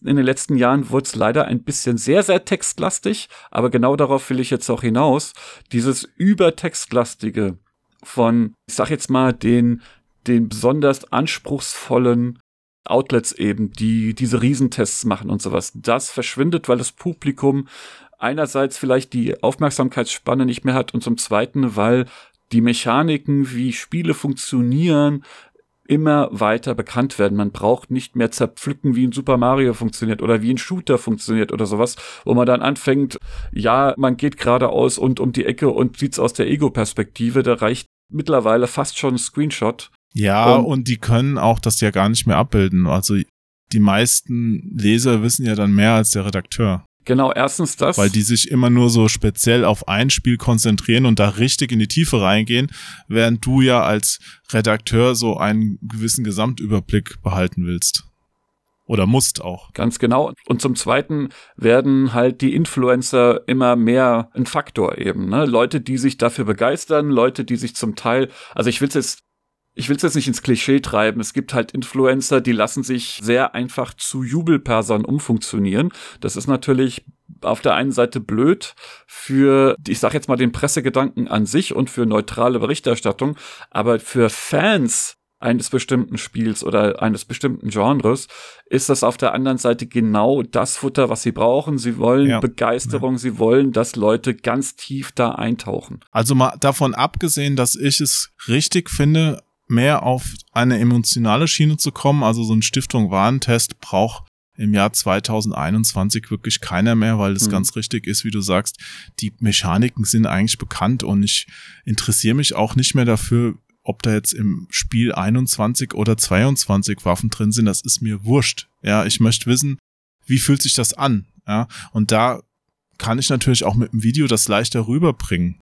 In den letzten Jahren wurde es leider ein bisschen sehr, sehr textlastig, aber genau darauf will ich jetzt auch hinaus. Dieses übertextlastige von, ich sag jetzt mal, den, den besonders anspruchsvollen Outlets eben, die diese Riesentests machen und sowas. Das verschwindet, weil das Publikum einerseits vielleicht die Aufmerksamkeitsspanne nicht mehr hat und zum zweiten, weil die Mechaniken, wie Spiele funktionieren, immer weiter bekannt werden. Man braucht nicht mehr zerpflücken, wie ein Super Mario funktioniert oder wie ein Shooter funktioniert oder sowas, wo man dann anfängt, ja, man geht geradeaus und um die Ecke und sieht's aus der Ego-Perspektive. Da reicht mittlerweile fast schon ein Screenshot. Ja, Und- und, die können auch das ja gar nicht mehr abbilden. Also die meisten Leser wissen ja dann mehr als der Redakteur, Genau, erstens das. weil die sich immer nur so speziell auf ein Spiel konzentrieren und da richtig in die Tiefe reingehen, während du ja als Redakteur so einen gewissen Gesamtüberblick behalten willst. Oder musst auch. Ganz genau. Und zum Zweiten werden halt die Influencer immer mehr ein Faktor eben. Ne? Leute, die sich dafür begeistern, Leute, die sich zum Teil, also ich will es jetzt, ich will es jetzt nicht ins Klischee treiben. Es gibt halt Influencer, die lassen sich sehr einfach zu Jubelpersern umfunktionieren. Das ist natürlich auf der einen Seite blöd für, ich sag jetzt mal, den Pressegedanken an sich und für neutrale Berichterstattung, aber für Fans eines bestimmten Spiels oder eines bestimmten Genres ist das auf der anderen Seite genau das Futter, was sie brauchen. Sie wollen Ja. Begeisterung, sie wollen, dass Leute ganz tief da eintauchen. Also mal davon abgesehen, dass ich es richtig finde, mehr auf eine emotionale Schiene zu kommen. Also so ein Stiftung Warentest braucht im Jahr 2021 wirklich keiner mehr, weil es Mhm. ganz richtig ist, wie du sagst, die Mechaniken sind eigentlich bekannt und ich interessiere mich auch nicht mehr dafür, ob da jetzt im Spiel 21 oder 22 Waffen drin sind, das ist mir wurscht. Ja, ich möchte wissen, wie fühlt sich das an? Ja, und da kann ich natürlich auch mit dem Video das leichter rüberbringen.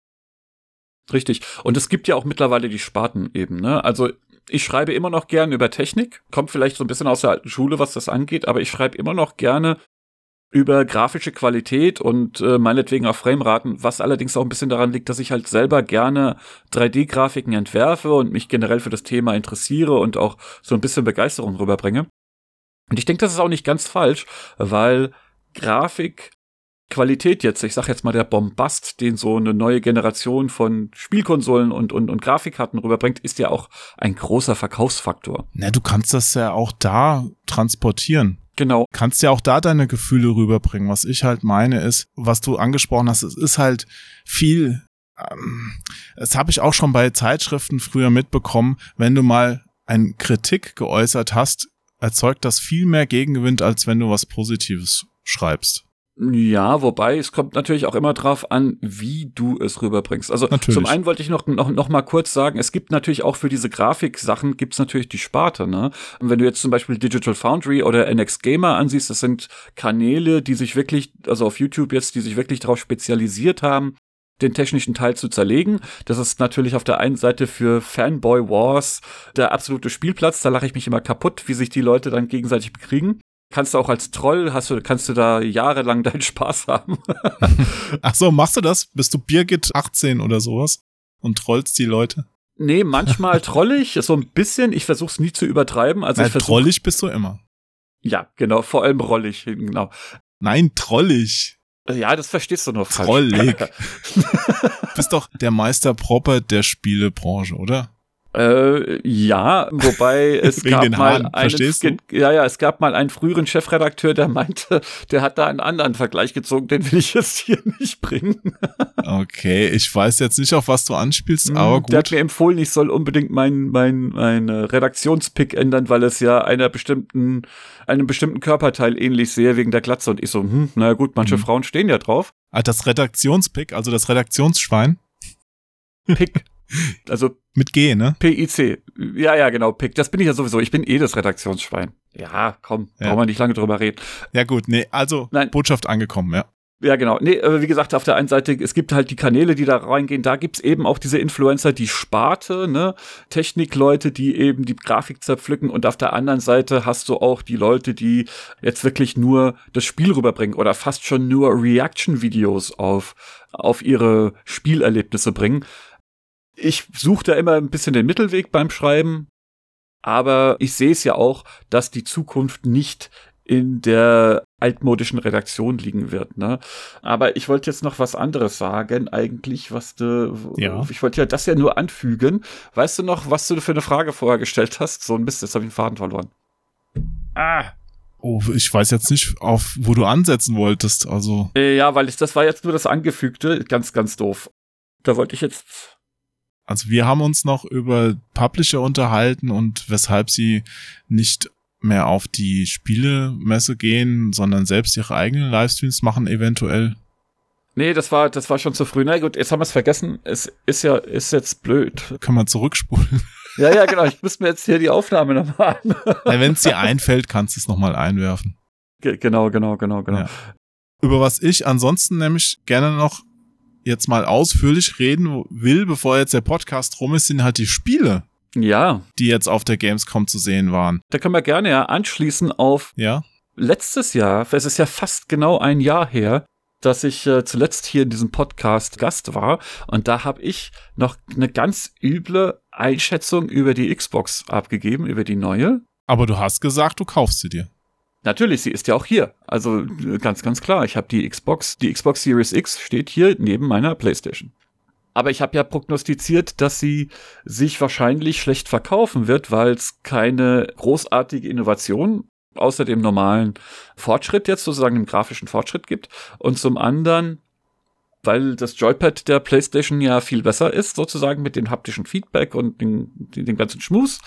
Richtig. Und es gibt ja auch mittlerweile die Sparten eben, ne? Also ich schreibe immer noch gerne über Technik, kommt vielleicht so ein bisschen aus der alten Schule, was das angeht, aber ich schreibe immer noch gerne über grafische Qualität und äh, meinetwegen auch Frameraten, was allerdings auch ein bisschen daran liegt, dass ich halt selber gerne 3D-Grafiken entwerfe und mich generell für das Thema interessiere und auch so ein bisschen Begeisterung rüberbringe. Und ich denke, das ist auch nicht ganz falsch, weil Grafik Qualität jetzt, ich sag jetzt mal der Bombast, den so eine neue Generation von Spielkonsolen und, und, und Grafikkarten rüberbringt, ist ja auch ein großer Verkaufsfaktor. Na, du kannst das ja auch da transportieren. Genau. Kannst ja auch da deine Gefühle rüberbringen. Was ich halt meine ist, was du angesprochen hast, es ist halt viel, ähm, das habe ich auch schon bei Zeitschriften früher mitbekommen, wenn du mal eine Kritik geäußert hast, erzeugt das viel mehr Gegenwind, als wenn du was Positives schreibst. Ja, wobei es kommt natürlich auch immer drauf an, wie du es rüberbringst. Also Natürlich. zum einen wollte ich noch, noch, noch mal kurz sagen, es gibt natürlich auch für diese Grafiksachen gibt's natürlich die Sparte. Ne? Und wenn du jetzt zum Beispiel Digital Foundry oder NX Gamer ansiehst, das sind Kanäle, die sich wirklich, also auf YouTube jetzt, die sich wirklich darauf spezialisiert haben, den technischen Teil zu zerlegen. Das ist natürlich auf der einen Seite für Fanboy Wars der absolute Spielplatz. Da lache ich mich immer kaputt, wie sich die Leute dann gegenseitig bekriegen. Kannst du auch als Troll, hast du, kannst du da jahrelang deinen Spaß haben. Ach so, machst du das? Bist du Birgit 18 oder sowas und trollst die Leute? nee, manchmal trollig, so ein bisschen. Ich versuche es nie zu übertreiben. Also Na, ich versuch, trollig bist du immer. Ja, genau, vor allem rollig, genau. Nein, trollig. Ja, das verstehst du nur falsch. Trollig. bist doch der Meister Proper der Spielebranche, oder? Äh, ja, wobei es Wegen gab mal Haaren, einen, ja, ja, es gab mal einen früheren Chefredakteur, der meinte, der hat da einen anderen Vergleich gezogen, den will ich jetzt hier nicht bringen. Okay, ich weiß jetzt nicht, auf was du anspielst, aber Hm, Der hat gut. mir empfohlen, ich soll unbedingt mein, mein, mein Redaktionspick ändern, weil es ja einer bestimmten, einem bestimmten Körperteil ähnlich sehe wegen der Glatze. Und ich so, hm, naja gut, manche Mhm. Frauen stehen ja drauf. Ah, das Redaktionspick, also das Redaktionsschwein Pick. Also mit G, ne? PIC. Ja, ja, genau, Pick. Das bin ich ja sowieso. Ich bin eh das Redaktionsschwein. Ja, komm, Ja. brauchen wir nicht lange drüber reden. Ja gut, nee, also Nein. Botschaft angekommen, ja. Ja, genau. Nee, wie gesagt, auf der einen Seite, es gibt halt die Kanäle, die da reingehen. Da gibt's eben auch diese Influencer, die Sparte, ne? Technikleute, die eben die Grafik zerpflücken. Und auf der anderen Seite hast du auch die Leute, die jetzt wirklich nur das Spiel rüberbringen oder fast schon nur Reaction-Videos auf, auf ihre Spielerlebnisse bringen. Ich suche da immer ein bisschen den Mittelweg beim Schreiben. Aber ich sehe es ja auch, dass die Zukunft nicht in der altmodischen Redaktion liegen wird. Ne? Aber ich wollte jetzt noch was anderes sagen, eigentlich, was du. Ja. Ich wollte ja das ja nur anfügen. Weißt du noch, was du für eine Frage vorher gestellt hast? So ein Mist, jetzt habe ich den Faden verloren. Ah. Oh, ich weiß jetzt nicht, auf wo du ansetzen wolltest. Also, Äh, Ja, weil ich, das war jetzt nur das Angefügte. Ganz, ganz doof. Da wollte ich jetzt. Also wir haben uns noch über Publisher unterhalten und weshalb sie nicht mehr auf die Spielemesse gehen, sondern selbst ihre eigenen Livestreams machen eventuell. Nee, das war, das war schon zu früh. Na gut, jetzt haben wir es vergessen. Es ist ja, ist jetzt blöd. Kann man zurückspulen. Ja, ja, genau. Ich muss mir jetzt hier die Aufnahme nochmal an. Wenn es dir einfällt, kannst du es nochmal einwerfen. Ge- genau, genau, genau, genau. Ja. Über was ich ansonsten nämlich gerne noch jetzt mal ausführlich reden will, bevor jetzt der Podcast rum ist, sind halt die Spiele, Ja, die jetzt auf der Gamescom zu sehen waren. da können wir gerne ja anschließen auf Ja? letztes Jahr. Es ist ja fast genau ein Jahr her, dass ich äh, zuletzt hier in diesem Podcast Gast war. Und da habe ich noch eine ganz üble Einschätzung über die Xbox abgegeben, über die neue. Aber du hast gesagt, du kaufst sie dir. Natürlich, sie ist ja auch hier. Also äh, ganz, ganz klar. Ich habe die Xbox, die Xbox Series X steht hier neben meiner PlayStation. Aber ich habe ja prognostiziert, dass sie sich wahrscheinlich schlecht verkaufen wird, weil es keine großartige Innovation außer dem normalen Fortschritt jetzt sozusagen dem grafischen Fortschritt gibt. Und zum anderen, weil das Joypad der PlayStation ja viel besser ist, sozusagen mit dem haptischen Feedback und dem, dem ganzen Schmus.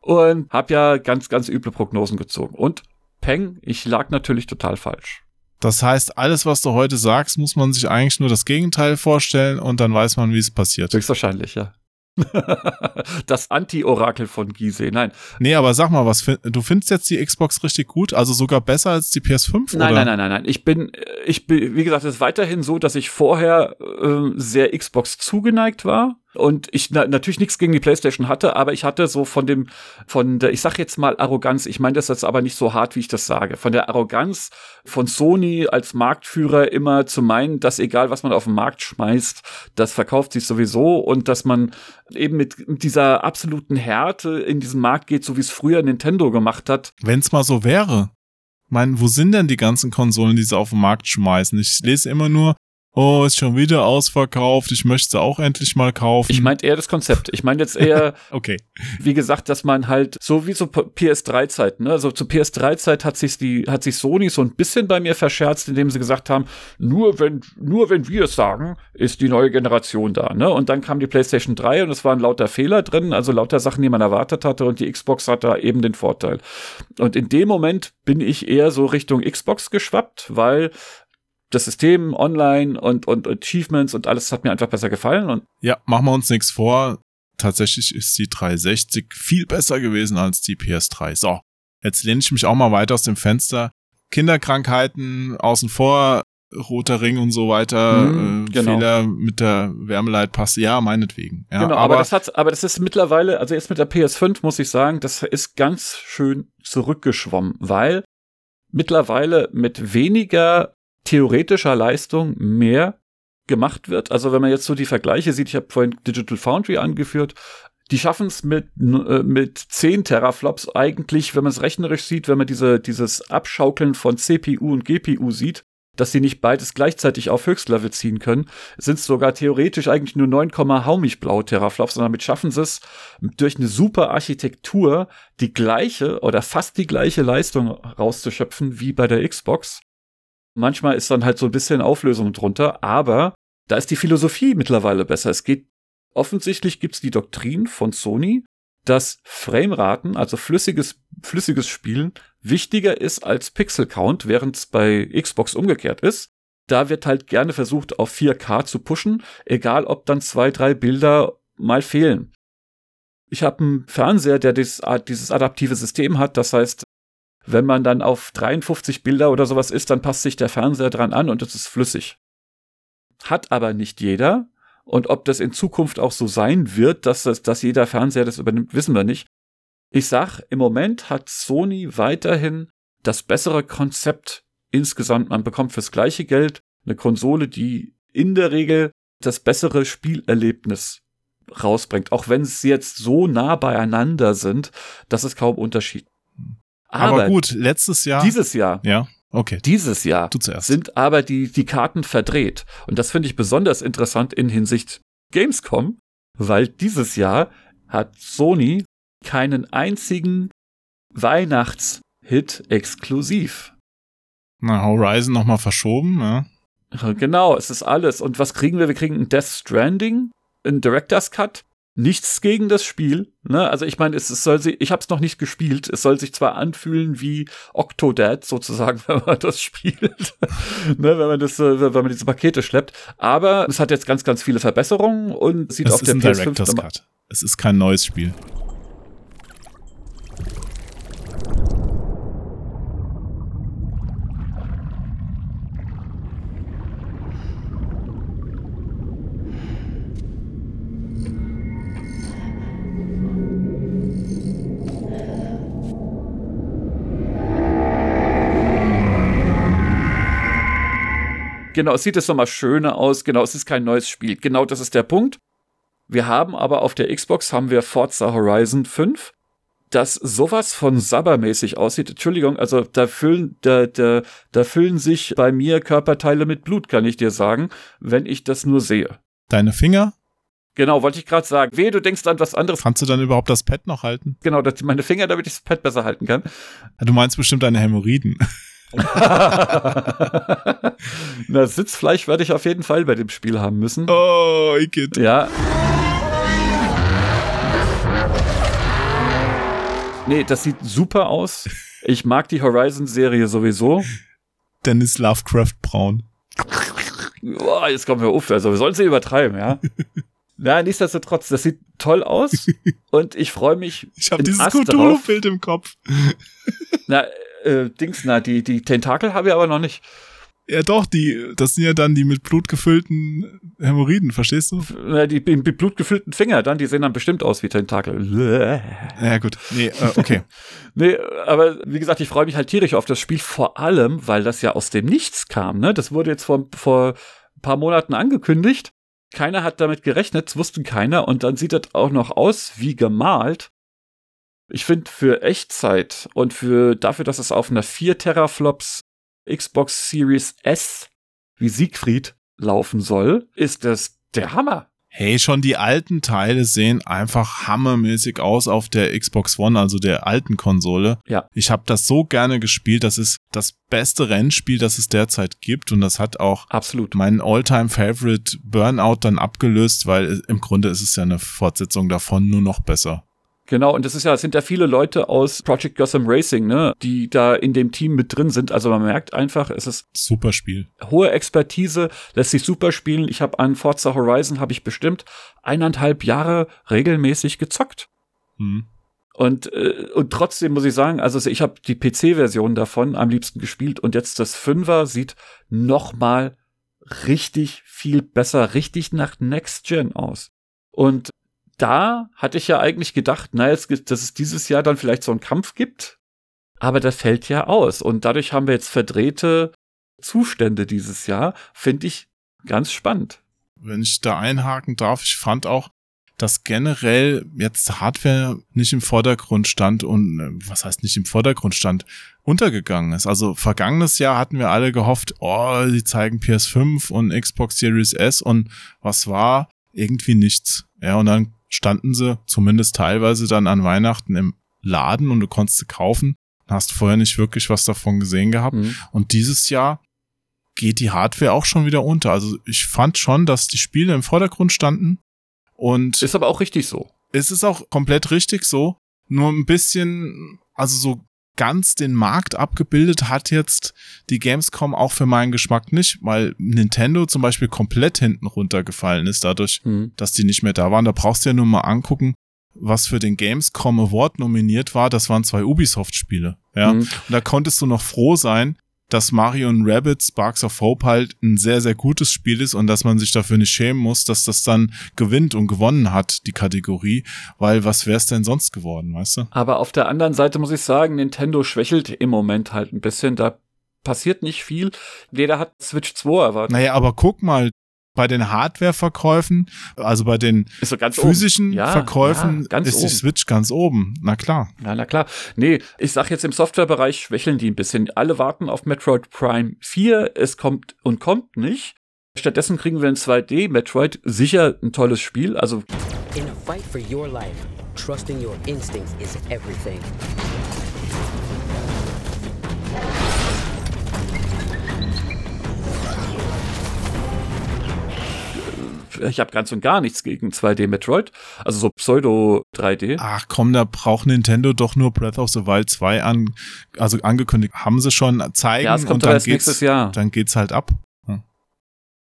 Und habe ja ganz, ganz üble Prognosen gezogen. Und Peng, ich lag natürlich total falsch. Das heißt, alles, was du heute sagst, muss man sich eigentlich nur das Gegenteil vorstellen und dann weiß man, wie es passiert. Höchstwahrscheinlich, ja. das Anti-Orakel von Gizeh. Nein, Nee, aber sag mal, was du findest jetzt die Xbox richtig gut, also sogar besser als die PS5 Nein, oder? nein, nein, nein, nein. Ich bin, äh, ich bin, wie gesagt, es ist weiterhin so, dass ich vorher äh, sehr Xbox zugeneigt war und ich na, natürlich nichts gegen die PlayStation hatte, aber ich hatte so von dem, von der, ich sag jetzt mal Arroganz. Ich meine das jetzt aber nicht so hart, wie ich das sage. Von der Arroganz von Sony als Marktführer immer zu meinen, dass egal was man auf den Markt schmeißt, das verkauft sich sowieso und dass man eben mit dieser absoluten Härte in diesen Markt geht, so wie es früher Nintendo gemacht hat. Wenn's mal so wäre. Ich meine, wo sind denn die ganzen Konsolen, die sie auf den Markt schmeißen? Ich lese immer nur, oh, ist schon wieder ausverkauft, ich möchte sie auch endlich mal kaufen. Ich meine eher das Konzept. Ich meine jetzt eher okay. wie gesagt, dass man halt so wie so PS3-Zeit, ne? Also zu PS3-Zeit hat sich die, hat sich Sony so ein bisschen bei mir verscherzt, indem sie gesagt haben, nur wenn, nur wenn wir es sagen, ist die neue Generation da, ne? Und dann kam die PlayStation 3 und es waren lauter Fehler drin, also lauter Sachen, die man erwartet hatte und die Xbox hat da eben den Vorteil. Und in dem Moment bin ich eher so Richtung Xbox geschwappt, weil das System online und, und Achievements und alles hat mir einfach besser gefallen und Ja, machen wir uns nichts vor. Tatsächlich ist die 360 viel besser gewesen als die PS3. So, jetzt lehne ich mich auch mal weiter aus dem Fenster. Kinderkrankheiten außen vor, roter Ring und so weiter, Mhm, äh, genau. Fehler mit der Wärmeleitpaste, ja, meinetwegen. Ja, genau, aber, das hat, aber das ist mittlerweile, also jetzt mit der PS5 muss ich sagen, das ist ganz schön zurückgeschwommen, weil mittlerweile mit weniger theoretischer Leistung mehr gemacht wird. Also wenn man jetzt so die Vergleiche sieht, ich habe vorhin Digital Foundry angeführt, die schaffen es mit, äh, mit 10 Teraflops eigentlich, wenn man es rechnerisch sieht, wenn man diese, dieses Abschaukeln von CPU und GPU sieht, dass sie nicht beides gleichzeitig auf Höchstlevel ziehen können, sind es sogar theoretisch eigentlich nur 9, haumig blau Teraflops, sondern damit schaffen sie es durch eine super Architektur die gleiche oder fast die gleiche Leistung rauszuschöpfen wie bei der Xbox. Manchmal ist dann halt so ein bisschen Auflösung drunter, aber da ist die Philosophie mittlerweile besser. Es geht offensichtlich gibt's die Doktrin von Sony, dass Frameraten, also flüssiges, flüssiges Spielen, wichtiger ist als Pixel Count, während es bei Xbox umgekehrt ist. Da wird halt gerne versucht, auf 4K zu pushen, egal ob dann zwei, drei Bilder mal fehlen. Ich habe einen Fernseher, der dieses, dieses adaptive System hat, das heißt, wenn man dann auf 53 Bilder oder sowas ist, dann passt sich der Fernseher dran an und es ist flüssig. Hat aber nicht jeder. Und ob das in Zukunft auch so sein wird, dass, das, dass jeder Fernseher das übernimmt, wissen wir nicht. Ich sag, im Moment hat Sony weiterhin das bessere Konzept insgesamt. Man bekommt fürs gleiche Geld eine Konsole, die in der Regel das bessere Spielerlebnis rausbringt, auch wenn sie jetzt so nah beieinander sind, dass es kaum Unterschied. Aber, aber gut, letztes Jahr. Dieses Jahr. Ja. Okay. Dieses Jahr sind aber die, die Karten verdreht. Und das finde ich besonders interessant in Hinsicht Gamescom, weil dieses Jahr hat Sony keinen einzigen Weihnachtshit exklusiv. Na, Horizon nochmal verschoben, ja. Genau, es ist alles. Und was kriegen wir? Wir kriegen ein Death Stranding, ein Director's Cut. Nichts gegen das Spiel. Ne? Also ich meine, es, es soll sich, ich habe es noch nicht gespielt. Es soll sich zwar anfühlen wie Octodad sozusagen, wenn man das spielt, ne? wenn man das, äh, wenn man diese Pakete schleppt. Aber es hat jetzt ganz, ganz viele Verbesserungen und sieht es auf ist der ein PS5 Director's Cut. Es ist kein neues Spiel. Genau, es sieht jetzt nochmal schöner aus. Genau, es ist kein neues Spiel. Genau, das ist der Punkt. Wir haben aber auf der Xbox haben wir Forza Horizon 5, das sowas von sabbermäßig aussieht. Entschuldigung, also da füllen, da, da, da füllen sich bei mir Körperteile mit Blut, kann ich dir sagen, wenn ich das nur sehe. Deine Finger? Genau, wollte ich gerade sagen. Wehe, du denkst an was anderes. Kannst du dann überhaupt das Pad noch halten? Genau, meine Finger, damit ich das Pad besser halten kann. Du meinst bestimmt deine Hämorrhoiden. Na, Sitzfleisch werde ich auf jeden Fall bei dem Spiel haben müssen. Oh, Igitt. Ja. Nee, das sieht super aus. Ich mag die Horizon-Serie sowieso. Dennis Lovecraft Braun. Boah, jetzt kommen wir auf. Also, wir sollen sie übertreiben, ja. Na, nichtsdestotrotz, das sieht toll aus und ich freue mich. Ich habe dieses Cthulhu-Bild im Kopf. Na, äh, Dings, na, die, die Tentakel habe ich aber noch nicht. Ja, doch, die, das sind ja dann die mit Blut gefüllten Hämorrhoiden, verstehst du? Die, die mit Blut gefüllten Finger dann, die sehen dann bestimmt aus wie Tentakel. Ja, gut. Nee, äh, okay. nee, aber wie gesagt, ich freue mich halt tierisch auf das Spiel, vor allem, weil das ja aus dem Nichts kam, ne? Das wurde jetzt vor, vor ein paar Monaten angekündigt. Keiner hat damit gerechnet, es wusste keiner und dann sieht das auch noch aus wie gemalt. Ich finde für Echtzeit und für dafür, dass es auf einer 4 Teraflops Xbox Series S wie Siegfried laufen soll, ist das der Hammer. Hey, schon die alten Teile sehen einfach hammermäßig aus auf der Xbox One, also der alten Konsole. Ja. Ich habe das so gerne gespielt. Das ist das beste Rennspiel, das es derzeit gibt. Und das hat auch absolut meinen Alltime favorite Burnout dann abgelöst, weil im Grunde ist es ja eine Fortsetzung davon nur noch besser. Genau, und das ist ja, es sind ja viele Leute aus Project Gotham Racing, ne, die da in dem Team mit drin sind. Also man merkt einfach, es ist super Spiel. Hohe Expertise, lässt sich super spielen. Ich habe an Forza Horizon habe ich bestimmt eineinhalb Jahre regelmäßig gezockt. Hm. Und, äh, und trotzdem muss ich sagen, also ich habe die PC-Version davon am liebsten gespielt und jetzt das Fünfer sieht noch mal richtig viel besser, richtig nach Next Gen aus. Und da hatte ich ja eigentlich gedacht, na, jetzt, dass es dieses Jahr dann vielleicht so einen Kampf gibt. Aber das fällt ja aus. Und dadurch haben wir jetzt verdrehte Zustände dieses Jahr. Finde ich ganz spannend. Wenn ich da einhaken darf, ich fand auch, dass generell jetzt Hardware nicht im Vordergrund stand und äh, was heißt nicht im Vordergrund stand, untergegangen ist. Also vergangenes Jahr hatten wir alle gehofft, oh, sie zeigen PS5 und Xbox Series S und was war? Irgendwie nichts. Ja, und dann standen sie zumindest teilweise dann an Weihnachten im Laden und du konntest sie kaufen. Hast vorher nicht wirklich was davon gesehen gehabt. Mhm. Und dieses Jahr geht die Hardware auch schon wieder unter. Also ich fand schon, dass die Spiele im Vordergrund standen. Und ist aber auch richtig so. Es ist auch komplett richtig so. Nur ein bisschen, also so ganz den Markt abgebildet hat jetzt die Gamescom auch für meinen Geschmack nicht, weil Nintendo zum Beispiel komplett hinten runtergefallen ist, dadurch, Mhm. dass die nicht mehr da waren. Da brauchst du ja nur mal angucken, was für den Gamescom Award nominiert war, das waren zwei Ubisoft-Spiele. Ja. Mhm. Und da konntest du noch froh sein, dass Mario und Rabbit Sparks of Hope halt ein sehr, sehr gutes Spiel ist und dass man sich dafür nicht schämen muss, dass das dann gewinnt und gewonnen hat, die Kategorie, weil was wäre es denn sonst geworden, weißt du? Aber auf der anderen Seite muss ich sagen, Nintendo schwächelt im Moment halt ein bisschen. Da passiert nicht viel. Jeder hat Switch 2 erwartet. Naja, aber guck mal, bei den Hardware-Verkäufen, also bei den Ist so ganz physischen. Ja, Verkäufen ja, ganz ist die oben. Switch ganz oben. Na klar. Ja, na klar. Nee, ich sag jetzt im Softwarebereich schwächeln die ein bisschen. Alle warten auf Metroid Prime 4. Es kommt und kommt nicht. Stattdessen kriegen wir ein 2D Metroid. Sicher ein tolles Spiel. Also In a fight for your life, trusting your instincts is everything. Ich habe ganz und gar nichts gegen 2D Metroid. Also so Pseudo 3D. Ach komm, da braucht Nintendo doch nur Breath of the Wild 2 an, also angekündigt. Haben sie schon zeigen Ja, es kommt und dann erst nächstes geht's, Jahr. dann geht's halt ab.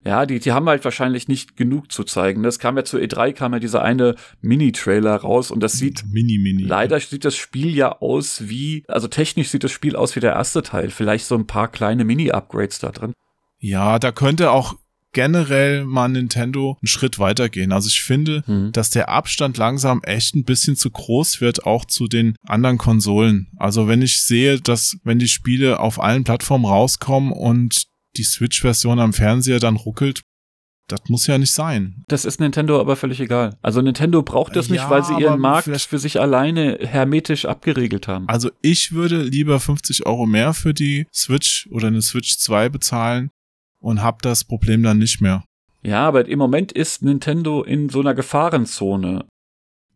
Ja, die, die haben halt wahrscheinlich nicht genug zu zeigen. Das kam ja zu E3, kam ja dieser eine Mini-Trailer raus und das sieht Mini, mini. Leider sieht das Spiel ja aus wie, also technisch sieht das Spiel aus wie der erste Teil. Vielleicht so ein paar kleine Mini-Upgrades da drin. Ja, da könnte auch generell mal Nintendo einen Schritt weitergehen. Also ich finde, Hm. dass der Abstand langsam echt ein bisschen zu groß wird, auch zu den anderen Konsolen. Also wenn ich sehe, dass wenn die Spiele auf allen Plattformen rauskommen und die Switch-Version am Fernseher dann ruckelt, das muss ja nicht sein. Das ist Nintendo aber völlig egal. Also Nintendo braucht das nicht, Ja, weil sie ihren Markt für sich alleine hermetisch abgeregelt haben. Also ich würde lieber 50 Euro mehr für die Switch oder eine Switch 2 bezahlen und hab das Problem dann nicht mehr. Ja, aber im Moment ist Nintendo in so einer Gefahrenzone.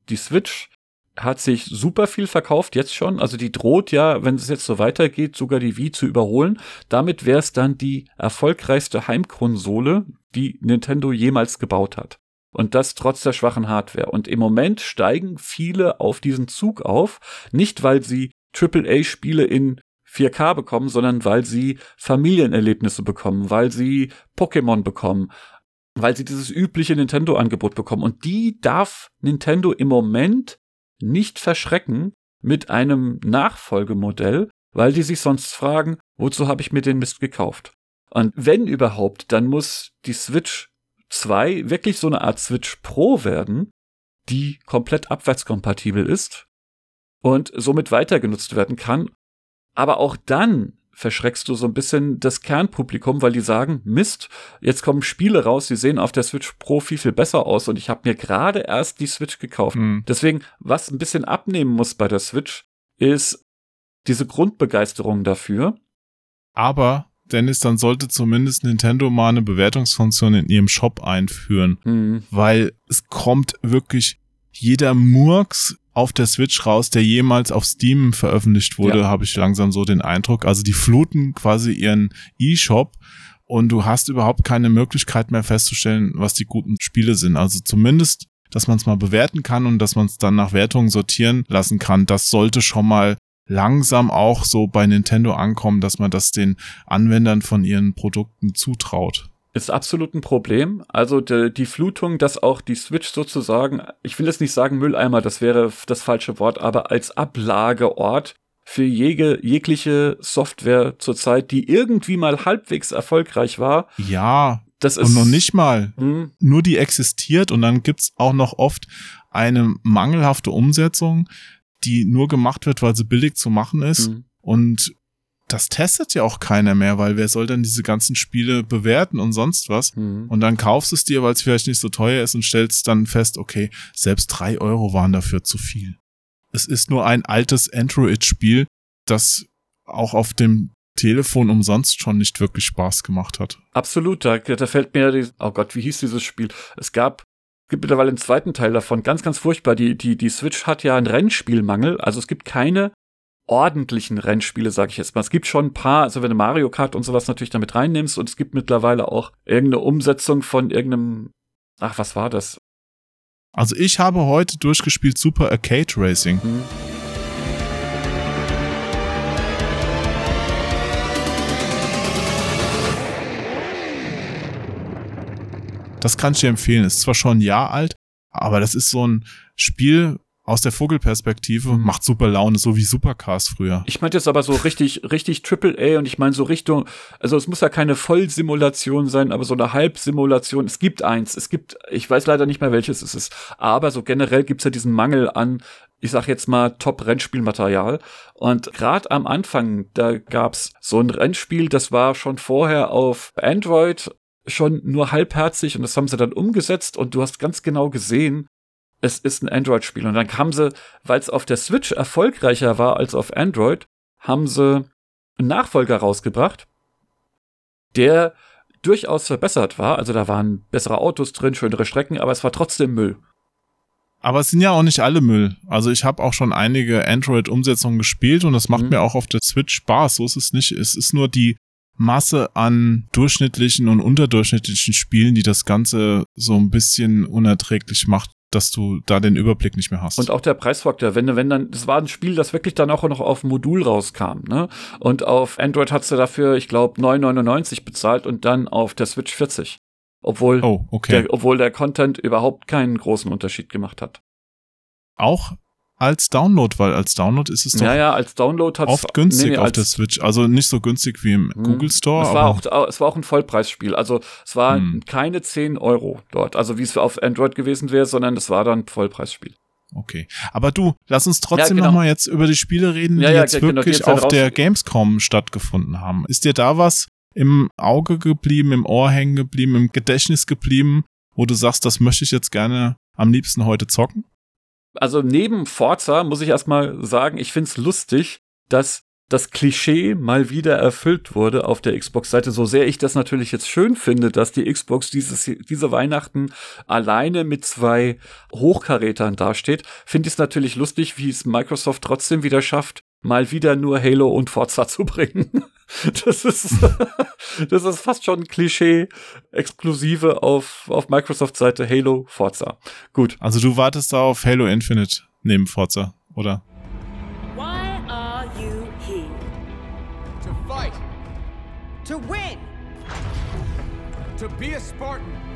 Die Switch hat sich super viel verkauft, jetzt schon. Also die droht ja, wenn es jetzt so weitergeht, sogar die Wii zu überholen. Damit wäre es dann die erfolgreichste Heimkonsole, die Nintendo jemals gebaut hat. Und das trotz der schwachen Hardware. Und im Moment steigen viele auf diesen Zug auf, nicht weil sie AAA-Spiele in 4K bekommen, sondern weil sie Familienerlebnisse bekommen, weil sie Pokémon bekommen, weil sie dieses übliche Nintendo-Angebot bekommen. Und die darf Nintendo im Moment nicht verschrecken mit einem Nachfolgemodell, weil die sich sonst fragen, wozu habe ich mir den Mist gekauft? Und wenn überhaupt, dann muss die Switch 2 wirklich so eine Art Switch Pro werden, die komplett abwärtskompatibel ist und somit weiter genutzt werden kann. Aber auch dann verschreckst du so ein bisschen das Kernpublikum, weil die sagen, Mist, jetzt kommen Spiele raus, die sehen auf der Switch Pro viel, viel besser aus und ich habe mir gerade erst die Switch gekauft. Hm. Deswegen, was ein bisschen abnehmen muss bei der Switch, ist diese Grundbegeisterung dafür. Aber, Dennis, dann sollte zumindest Nintendo mal eine Bewertungsfunktion in ihrem Shop einführen. Hm, Weil es kommt wirklich jeder Murks auf der Switch raus, der jemals auf Steam veröffentlicht wurde, Ja. habe ich langsam so den Eindruck. Also die fluten quasi ihren E-Shop und du hast überhaupt keine Möglichkeit mehr festzustellen, was die guten Spiele sind. Also zumindest, dass man es mal bewerten kann und dass man es dann nach Wertungen sortieren lassen kann, das sollte schon mal langsam auch so bei Nintendo ankommen, dass man das den Anwendern von ihren Produkten zutraut. Ist absolut ein Problem. Also die, die Flutung, dass auch die Switch sozusagen, ich will jetzt nicht sagen Mülleimer, das wäre das falsche Wort, aber als Ablageort für jege, jegliche Software zurzeit, die irgendwie mal halbwegs erfolgreich war, Ja, das ist und noch nicht mal. Hm, nur die existiert und dann gibt's auch noch oft eine mangelhafte Umsetzung, die nur gemacht wird, weil sie billig zu machen ist. hm. Und das testet ja auch keiner mehr, weil wer soll denn diese ganzen Spiele bewerten und sonst was? Hm. Und dann kaufst es dir, weil es vielleicht nicht so teuer ist und stellst dann fest, okay, selbst drei Euro waren dafür zu viel. Es ist nur ein altes Android-Spiel, das auch auf dem Telefon umsonst schon nicht wirklich Spaß gemacht hat. Absolut, da, da fällt mir, die, oh Gott, wie hieß dieses Spiel? Es gab, gibt mittlerweile einen zweiten Teil davon, ganz, ganz furchtbar. Die, die, die Switch hat ja einen Rennspielmangel, also es gibt keine ordentlichen Rennspiele, sag ich jetzt mal. Es gibt schon ein paar, also wenn du Mario Kart und sowas natürlich damit reinnimmst und es gibt mittlerweile auch irgendeine Umsetzung von irgendeinem, ach, was war das? Also ich habe heute durchgespielt Super Arcade Racing. Hm. Das kann ich dir empfehlen. Ist zwar schon ein Jahr alt, aber das ist so ein Spiel, aus der Vogelperspektive, macht super Laune, so wie Supercars früher. Ich meinte jetzt aber so richtig, richtig Triple A und ich meine so Richtung, also es muss ja keine Vollsimulation sein, aber so eine Halbsimulation. Es gibt eins, es gibt, ich weiß leider nicht mehr welches es ist, aber so generell gibt's ja diesen Mangel an, ich sag jetzt mal Top-Rennspielmaterial. Und gerade am Anfang, da gab's so ein Rennspiel, das war schon vorher auf Android schon nur halbherzig und das haben sie dann umgesetzt und du hast ganz genau gesehen, es ist ein Android-Spiel. Und dann haben sie, weil es auf der Switch erfolgreicher war als auf Android, haben sie einen Nachfolger rausgebracht, der durchaus verbessert war. Also da waren bessere Autos drin, schönere Strecken, aber es war trotzdem Müll. Aber es sind ja auch nicht alle Müll. Also ich habe auch schon einige Android-Umsetzungen gespielt und das macht Mhm. mir auch auf der Switch Spaß. So ist es nicht. Es ist nur die Masse an durchschnittlichen und unterdurchschnittlichen Spielen, die das Ganze so ein bisschen unerträglich macht, dass du da den Überblick nicht mehr hast. Und auch der Preisfaktor, wenn, wenn dann, das war ein Spiel, das wirklich dann auch noch auf Modul rauskam, ne? Und auf Android hat's du dafür, ich glaube, 9,99 bezahlt und dann auf der Switch 40. Obwohl, oh, okay. der, obwohl der Content überhaupt keinen großen Unterschied gemacht hat. auch als Download, weil als Download ist es doch Ja, ja, als Download hat's oft günstig nee, nee, auf der Switch. Also nicht so günstig wie im Hm. Google Store. Es war, auch, es war auch ein Vollpreisspiel. Also es war Hm. keine 10 Euro dort, also wie es auf Android gewesen wäre, sondern es war dann ein Vollpreisspiel. Okay. Aber du, lass uns trotzdem Ja, genau. mal jetzt über die Spiele reden, die ja, jetzt genau, die wirklich jetzt halt auf raus- der Gamescom stattgefunden haben. Ist dir da was im Auge geblieben, im Ohr hängen geblieben, im Gedächtnis geblieben, wo du sagst, das möchte ich jetzt gerne am liebsten heute zocken? Also neben Forza muss ich erstmal sagen, ich find's lustig, dass das Klischee mal wieder erfüllt wurde auf der Xbox-Seite. So sehr ich das natürlich jetzt schön finde, dass die Xbox dieses, diese Weihnachten alleine mit zwei Hochkarätern dasteht, finde ich es natürlich lustig, wie es Microsoft trotzdem wieder schafft, mal wieder nur Halo und Forza zu bringen. Das ist, das ist fast schon ein Klischee exklusive auf, auf Microsoft-Seite Halo, Forza. Gut. Also du wartest da auf Halo Infinite neben Forza, oder? Why are you here? To fight. To win! To be a Spartan.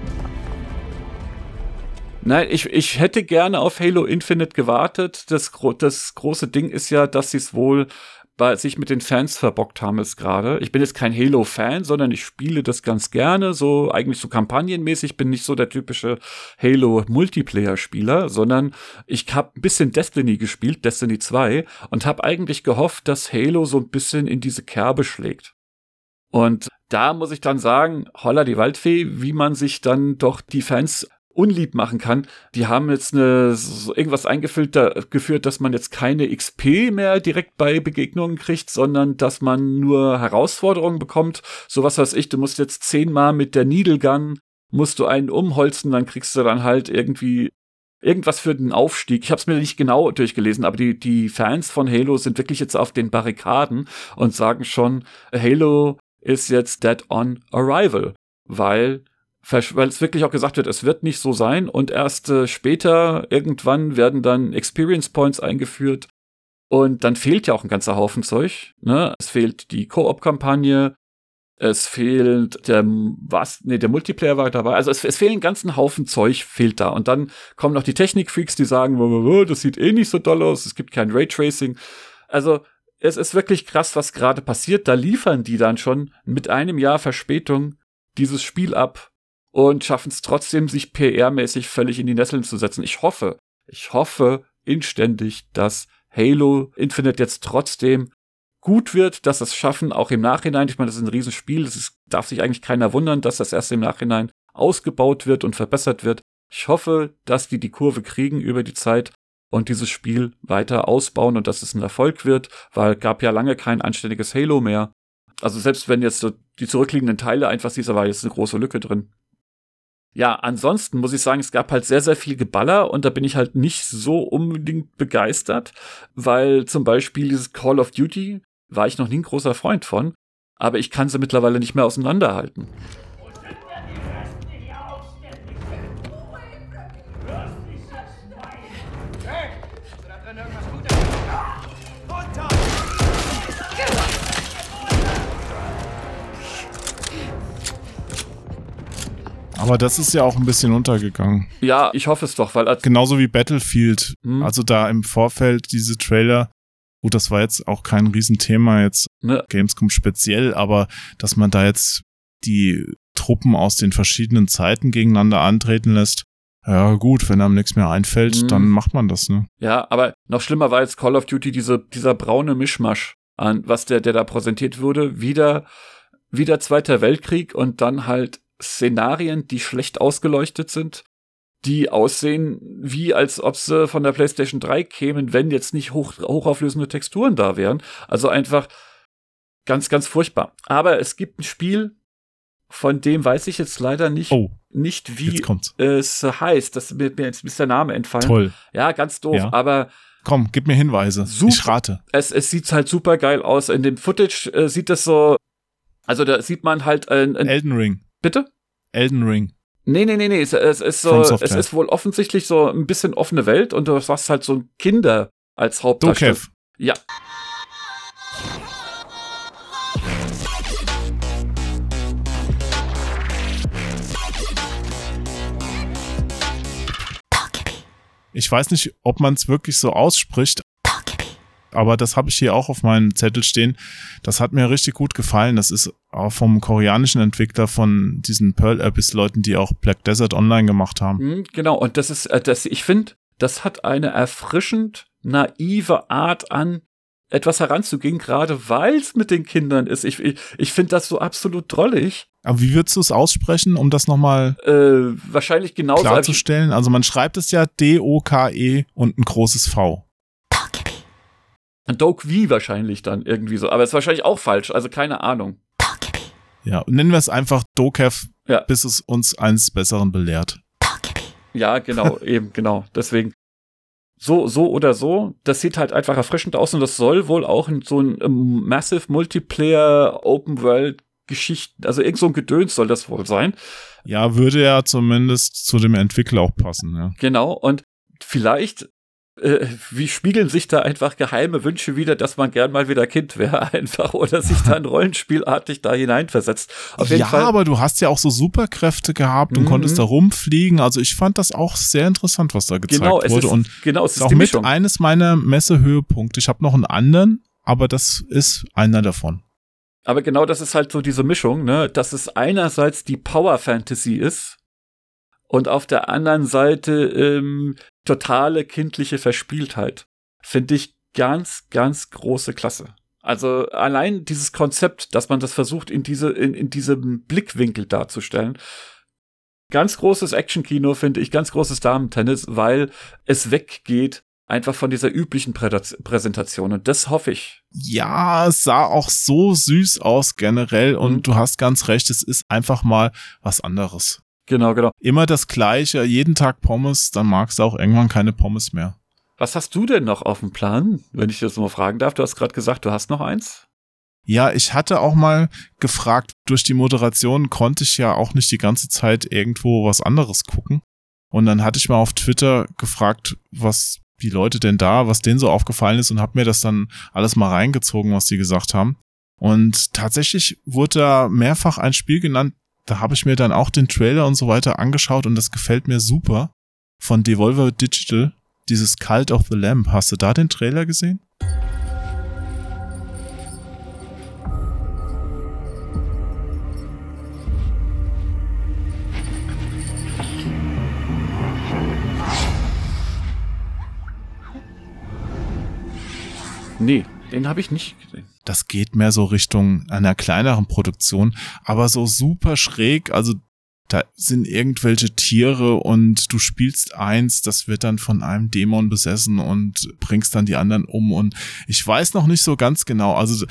Nein, ich, ich hätte gerne auf Halo Infinite gewartet. Das, das große Ding ist ja, dass sie es wohl bei sich mit den Fans verbockt haben es gerade. Ich bin jetzt kein Halo-Fan, sondern ich spiele das ganz gerne, so eigentlich so kampagnenmäßig, bin nicht so der typische Halo-Multiplayer-Spieler, sondern ich habe ein bisschen Destiny gespielt, Destiny 2, und habe eigentlich gehofft, dass Halo so ein bisschen in diese Kerbe schlägt. Und da muss ich dann sagen, holla die Waldfee, wie man sich dann doch die Fans unlieb machen kann. Die haben jetzt eine, so irgendwas eingefüllt, da, geführt, dass man jetzt keine XP mehr direkt bei Begegnungen kriegt, sondern dass man nur Herausforderungen bekommt. So was weiß ich, du musst jetzt zehnmal mit der Needle Gun, musst du einen umholzen, dann kriegst du dann halt irgendwie irgendwas für den Aufstieg. Ich habe es mir nicht genau durchgelesen, aber die, die Fans von Halo sind wirklich jetzt auf den Barrikaden und sagen schon, Halo ist jetzt dead on arrival, weil weil es wirklich auch gesagt wird, es wird nicht so sein und erst äh, später irgendwann werden dann Experience Points eingeführt und dann fehlt ja auch ein ganzer Haufen Zeug. Ne? Es fehlt die Koop-Kampagne, es fehlt der was, nee, der Multiplayer war dabei. Also es, es fehlen einen ganzen Haufen Zeug, fehlt da. Und dann kommen noch die Technik-Freaks, die sagen, das sieht eh nicht so doll aus, es gibt kein Raytracing. Also es ist wirklich krass, was gerade passiert. Da liefern die dann schon mit einem Jahr Verspätung dieses Spiel ab und schaffen es trotzdem, sich PR-mäßig völlig in die Nesseln zu setzen. Ich hoffe, ich hoffe inständig, dass Halo Infinite jetzt trotzdem gut wird, dass es schaffen, auch im Nachhinein. Ich meine, das ist ein Riesenspiel. Es ist, darf sich eigentlich keiner wundern, dass das erst im Nachhinein ausgebaut wird und verbessert wird. Ich hoffe, dass die die Kurve kriegen über die Zeit und dieses Spiel weiter ausbauen und dass es ein Erfolg wird, weil gab ja lange kein anständiges Halo mehr. Also selbst wenn jetzt so die zurückliegenden Teile einfach siehst, da war jetzt eine große Lücke drin. Ja, ansonsten muss ich sagen, es gab halt sehr, sehr viel Geballer und da bin ich halt nicht so unbedingt begeistert, weil zum Beispiel dieses Call of Duty war ich noch nie ein großer Freund von, aber ich kann sie mittlerweile nicht mehr auseinanderhalten. Aber das ist ja auch ein bisschen untergegangen. Ja, ich hoffe es doch, weil als Genauso wie Battlefield. Hm. Also da im Vorfeld diese Trailer, gut, das war jetzt auch kein Riesenthema jetzt Ne. Gamescom speziell, aber dass man da jetzt die Truppen aus den verschiedenen Zeiten gegeneinander antreten lässt, ja gut, wenn einem nichts mehr einfällt, Mhm. dann macht man das, ne? Ja, aber noch schlimmer war jetzt Call of Duty diese, dieser braune Mischmasch an, was der, der da präsentiert wurde. Wieder, wieder Zweiter Weltkrieg und dann halt Szenarien, die schlecht ausgeleuchtet sind, die aussehen wie als ob sie von der PlayStation 3 kämen, wenn jetzt nicht hoch, hochauflösende Texturen da wären. Also einfach ganz, ganz furchtbar. Aber es gibt ein Spiel, von dem weiß ich jetzt leider nicht, Oh, nicht wie es heißt. Das mir, mir jetzt ist der Name entfallen. Toll. Ja, ganz doof, Ja. aber Komm, gib mir Hinweise. Super. Ich rate. es, es sieht halt super geil aus. In dem Footage äh, sieht das so, also da sieht man halt ein, ein Elden Ring. Bitte? Elden Ring. Nee, nee, nee, nee, es, es ist so, es ist wohl offensichtlich so ein bisschen offene Welt und du hast halt so Kinder als Hauptdarsteller. Dokev. Ja. Ich weiß nicht, ob man es wirklich so ausspricht, aber das habe ich hier auch auf meinem Zettel stehen. Das hat mir richtig gut gefallen. Das ist auch vom koreanischen Entwickler von diesen Pearl Abyss Leuten, die auch Black Desert Online gemacht haben. Mhm, genau, und das ist, äh, das, ich finde, das hat eine erfrischend naive Art an, etwas heranzugehen, gerade weil es mit den Kindern ist. Ich, ich, ich finde das so absolut drollig. Aber wie würdest du es aussprechen, um das nochmal Äh, wahrscheinlich genauso. klarzustellen? Also man schreibt es ja D-O-K-E und ein großes V. Doke V wahrscheinlich dann irgendwie so. Aber ist wahrscheinlich auch falsch, also keine Ahnung. Ja, nennen wir es einfach Dokev, Ja. bis es uns eines Besseren belehrt. Ja, genau, eben, genau. Deswegen. So, so oder so, das sieht halt einfach erfrischend aus und das soll wohl auch in so ein ähm, Massive Multiplayer Open World Geschichten, also irgend so ein Gedöns soll das wohl sein. Ja, würde ja zumindest zu dem Entwickler auch passen, ja. Genau, und vielleicht, äh, wie spiegeln sich da einfach geheime Wünsche wieder, dass man gern mal wieder Kind wäre, einfach, oder sich dann rollenspielartig da hineinversetzt. Auf jeden ja, Fall. aber du hast ja auch so Superkräfte gehabt und Mhm. konntest da rumfliegen. Also ich fand das auch sehr interessant, was da gezeigt genau, wurde. ist, und genau, es ist auch mit Mischung. eines meiner Messehöhepunkte. Ich habe noch einen anderen, aber das ist einer davon. Aber genau das ist halt so diese Mischung, ne, dass es einerseits die Power Fantasy ist und auf der anderen Seite ähm, totale kindliche Verspieltheit. Finde ich ganz, ganz große Klasse. Also allein dieses Konzept, dass man das versucht, in diese, in, in diesem Blickwinkel darzustellen. Ganz großes Actionkino, finde ich, ganz großes Damentennis, weil es weggeht einfach von dieser üblichen Prädas- Präsentation. Und das hoffe ich. Ja, es sah auch so süß aus generell und Mhm. du hast ganz recht, es ist einfach mal was anderes. Genau, genau. Immer das Gleiche, jeden Tag Pommes, dann magst du auch irgendwann keine Pommes mehr. Was hast du denn noch auf dem Plan, wenn ich das mal fragen darf? Du hast gerade gesagt, du hast noch eins. Ja, ich hatte auch mal gefragt, durch die Moderation konnte ich ja auch nicht die ganze Zeit irgendwo was anderes gucken. Und dann hatte ich mal auf Twitter gefragt, was die Leute denn da, was denen so aufgefallen ist und habe mir das dann alles mal reingezogen, was die gesagt haben. Und tatsächlich wurde da mehrfach ein Spiel genannt, da habe ich mir dann auch den Trailer und so weiter angeschaut und das gefällt mir super. Von Devolver Digital, dieses Cult of the Lamb. Hast du da den Trailer gesehen? Nee, den habe ich nicht gesehen. Das geht mehr so Richtung einer kleineren Produktion, aber so super schräg, also da sind irgendwelche Tiere und du spielst eins, das wird dann von einem Dämon besessen und bringst dann die anderen um und ich weiß noch nicht so ganz genau, also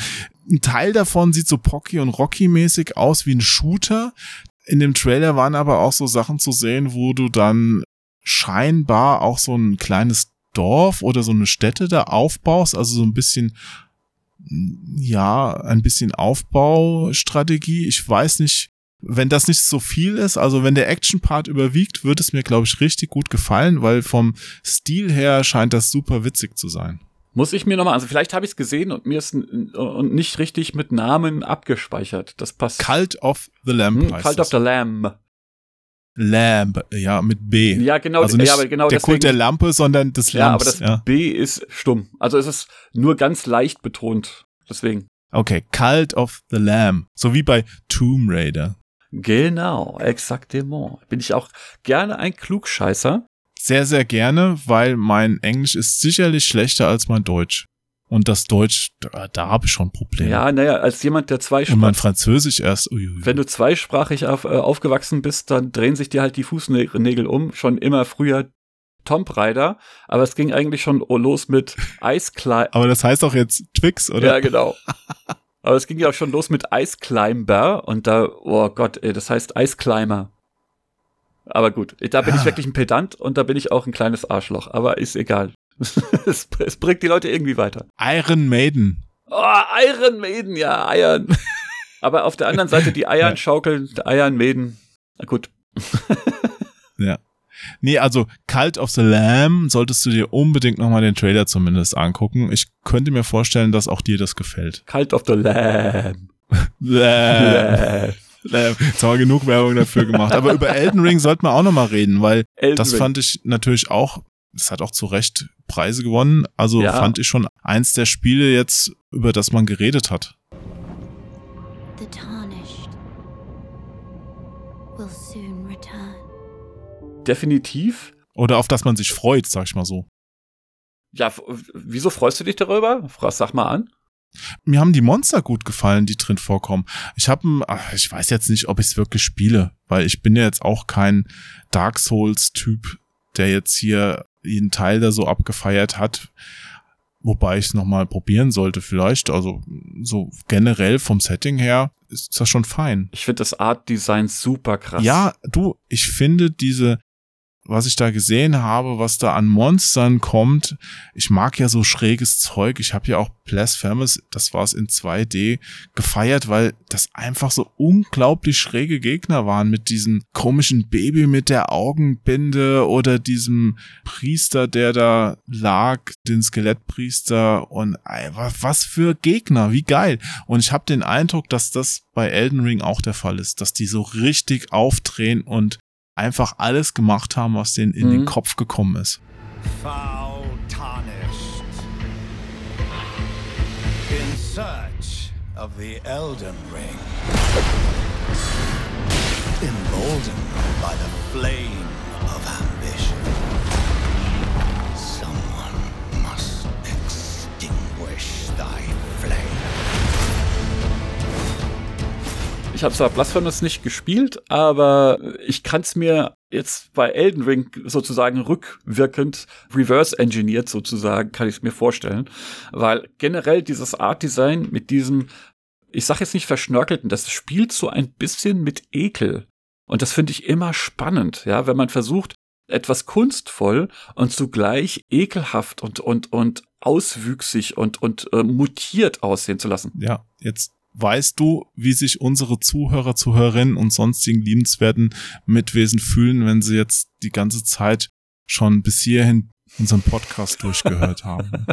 ein Teil davon sieht so Pocky und Rocky mäßig aus wie ein Shooter. In dem Trailer waren aber auch so Sachen zu sehen, wo du dann scheinbar auch so ein kleines Dorf oder so eine Stätte da aufbaust, also so ein bisschen ja, ein bisschen Aufbaustrategie. Ich weiß nicht, wenn das nicht so viel ist, also wenn der Action-Part überwiegt, wird es mir, glaube ich, richtig gut gefallen, weil vom Stil her scheint das super witzig zu sein. Muss ich mir nochmal, also vielleicht habe ich es gesehen und mir ist und nicht richtig mit Namen abgespeichert. Das passt. Cult of the Lamb Hm, Cult of the Lamb. Lamb, ja, mit B. Ja, genau, Also nicht ja, genau der deswegen, Kult der Lampe, sondern des Ja, aber Lamps. das B ist stumm. Also es ist nur ganz leicht betont. Deswegen. Okay, Cult of the Lamb. So wie bei Tomb Raider. Genau, exaktement. Bin ich auch gerne ein Klugscheißer. Sehr, sehr gerne, weil mein Englisch ist sicherlich schlechter als mein Deutsch. Und das Deutsch, da, da habe ich schon Probleme. Ja, naja, als jemand, der Und zweisprachig, mein Französisch erst. Uiui. wenn du zweisprachig auf, äh, aufgewachsen bist, dann drehen sich dir halt die Fußnägel um. Schon immer früher Tomb Raider, aber es ging eigentlich schon los mit Ice Climb. Aber das heißt doch jetzt Twix, oder? Ja, genau. Aber es ging ja auch schon los mit Ice Climber und da, oh Gott, ey, das heißt Ice Climber. Aber gut, da bin ich Ah. wirklich ein Pedant und da bin ich auch ein kleines Arschloch, aber ist egal. es, es bringt die Leute irgendwie weiter. Iron Maiden. Oh, Iron Maiden, ja, Eiern. aber auf der anderen Seite die Eiern Ja. schaukeln, Eiern Maiden. Na gut. Ja. Nee, also Cult of the Lamb solltest du dir unbedingt nochmal den Trailer zumindest angucken. Ich könnte mir vorstellen, dass auch dir das gefällt. Cult of the Lamb. Lamb. Lamb. Jetzt haben wir genug Werbung dafür gemacht. Aber über Elden Ring sollten wir auch nochmal reden, weil Elden das Ring. fand ich natürlich auch, das hat auch zu Recht Preise gewonnen. Also Ja. fand ich schon eins der Spiele jetzt, über das man geredet hat. The tarnished will soon return. Definitiv. Oder auf das man sich freut, sag ich mal so. Ja, wieso freust du dich darüber? Sag mal an. Mir haben die Monster gut gefallen, die drin vorkommen. Ich habe, ich weiß jetzt nicht, ob ich es wirklich spiele, weil ich bin ja jetzt auch kein Dark Souls-Typ, der jetzt hier jeden Teil da so abgefeiert hat. Wobei ich es nochmal probieren sollte vielleicht. Also so generell vom Setting her ist das schon fein. Ich finde das Art Design super krass. Ja, du, ich finde diese, was ich da gesehen habe, was da an Monstern kommt, ich mag ja so schräges Zeug. Ich habe ja auch Blasphemous, das war es in 2D, gefeiert, weil das einfach so unglaublich schräge Gegner waren mit diesem komischen Baby mit der Augenbinde oder diesem Priester, der da lag, den Skelettpriester und ey, was, für Gegner, wie geil. Und ich habe den Eindruck, dass das bei Elden Ring auch der Fall ist, dass die so richtig aufdrehen und einfach alles gemacht haben, was denen in den Mhm. Kopf gekommen ist. Foul tarnished. In search of the Elden Ring. Emboldened by the flame of ambition. Someone must extinguish thy Ich habe zwar Blasphemous nicht gespielt, aber ich kann es mir jetzt bei Elden Ring sozusagen rückwirkend reverse engineert sozusagen, kann ich es mir vorstellen. Weil generell dieses Art Design mit diesem, ich sag jetzt nicht verschnörkelten, das spielt so ein bisschen mit Ekel. Und das finde ich immer spannend, ja, wenn man versucht, etwas kunstvoll und zugleich ekelhaft und, und, und auswüchsig und, und äh, mutiert aussehen zu lassen. Ja, jetzt weißt du, wie sich unsere Zuhörer, Zuhörerinnen und sonstigen liebenswerten Mitwesen fühlen, wenn sie jetzt die ganze Zeit schon bis hierhin unseren Podcast durchgehört haben.